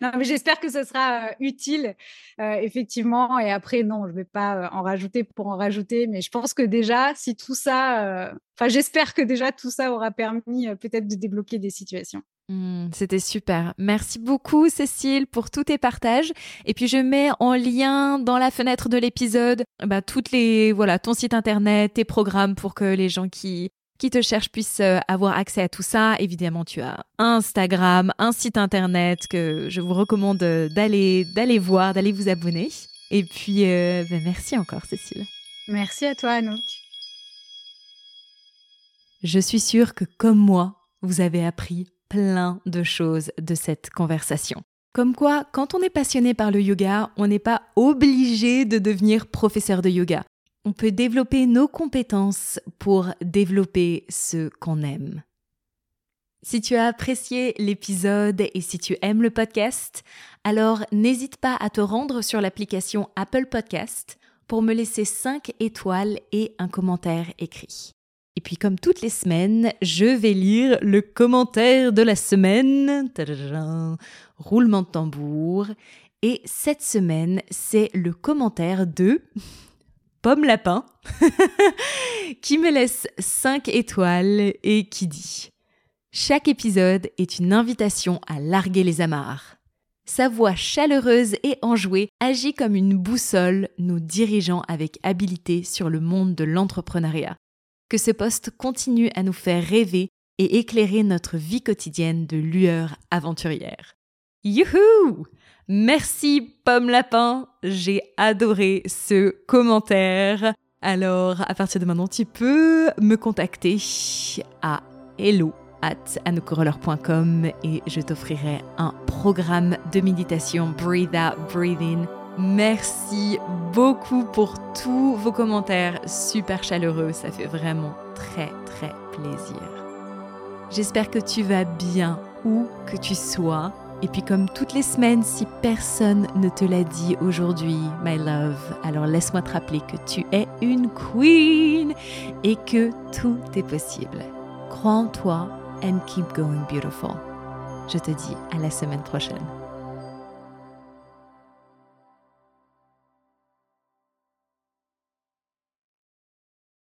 Non, mais j'espère que ce sera euh, utile, euh, effectivement. Et après, non, je ne vais pas euh, en rajouter pour en rajouter, mais je pense que déjà, si tout ça, enfin, j'espère que déjà tout ça aura permis peut-être de débloquer des situations. Mmh, c'était super. Merci beaucoup Cécile pour tous tes partages. Et puis je mets en lien dans la fenêtre de l'épisode bah, toutes les voilà ton site internet, tes programmes pour que les gens qui qui te cherchent puissent euh, avoir accès à tout ça. Évidemment, tu as Instagram, un site internet que je vous recommande d'aller d'aller voir, d'aller vous abonner. Et puis, euh, ben, merci encore, Cécile. Merci à toi, Anouk. Je suis sûre que, comme moi, vous avez appris plein de choses de cette conversation. Comme quoi, quand on est passionné par le yoga, on n'est pas obligé de devenir professeur de yoga. On peut développer nos compétences pour développer ce qu'on aime. Si tu as apprécié l'épisode et si tu aimes le podcast, alors n'hésite pas à te rendre sur l'application Apple Podcast pour me laisser 5 étoiles et un commentaire écrit. Et puis comme toutes les semaines, je vais lire le commentaire de la semaine. Roulement de tambour. Et cette semaine, c'est le commentaire de Pomme Lapin qui me laisse 5 étoiles et qui dit chaque épisode est une invitation à larguer les amarres. Sa voix chaleureuse et enjouée agit comme une boussole nous dirigeant avec habileté sur le monde de l'entrepreneuriat. Que ce poste continue à nous faire rêver et éclairer notre vie quotidienne de lueur aventurière. Youhou Merci Pomme Lapin, j'ai adoré ce commentaire. Alors, à partir de maintenant, tu peux me contacter à hello at et je t'offrirai un programme de méditation Breathe Out, Breathe In. Merci beaucoup pour tous vos commentaires super chaleureux, ça fait vraiment très très plaisir. J'espère que tu vas bien où que tu sois. Et puis comme toutes les semaines, si personne ne te l'a dit aujourd'hui, my love, alors laisse-moi te rappeler que tu es une queen et que tout est possible. Crois en toi and keep going beautiful. Je te dis à la semaine prochaine.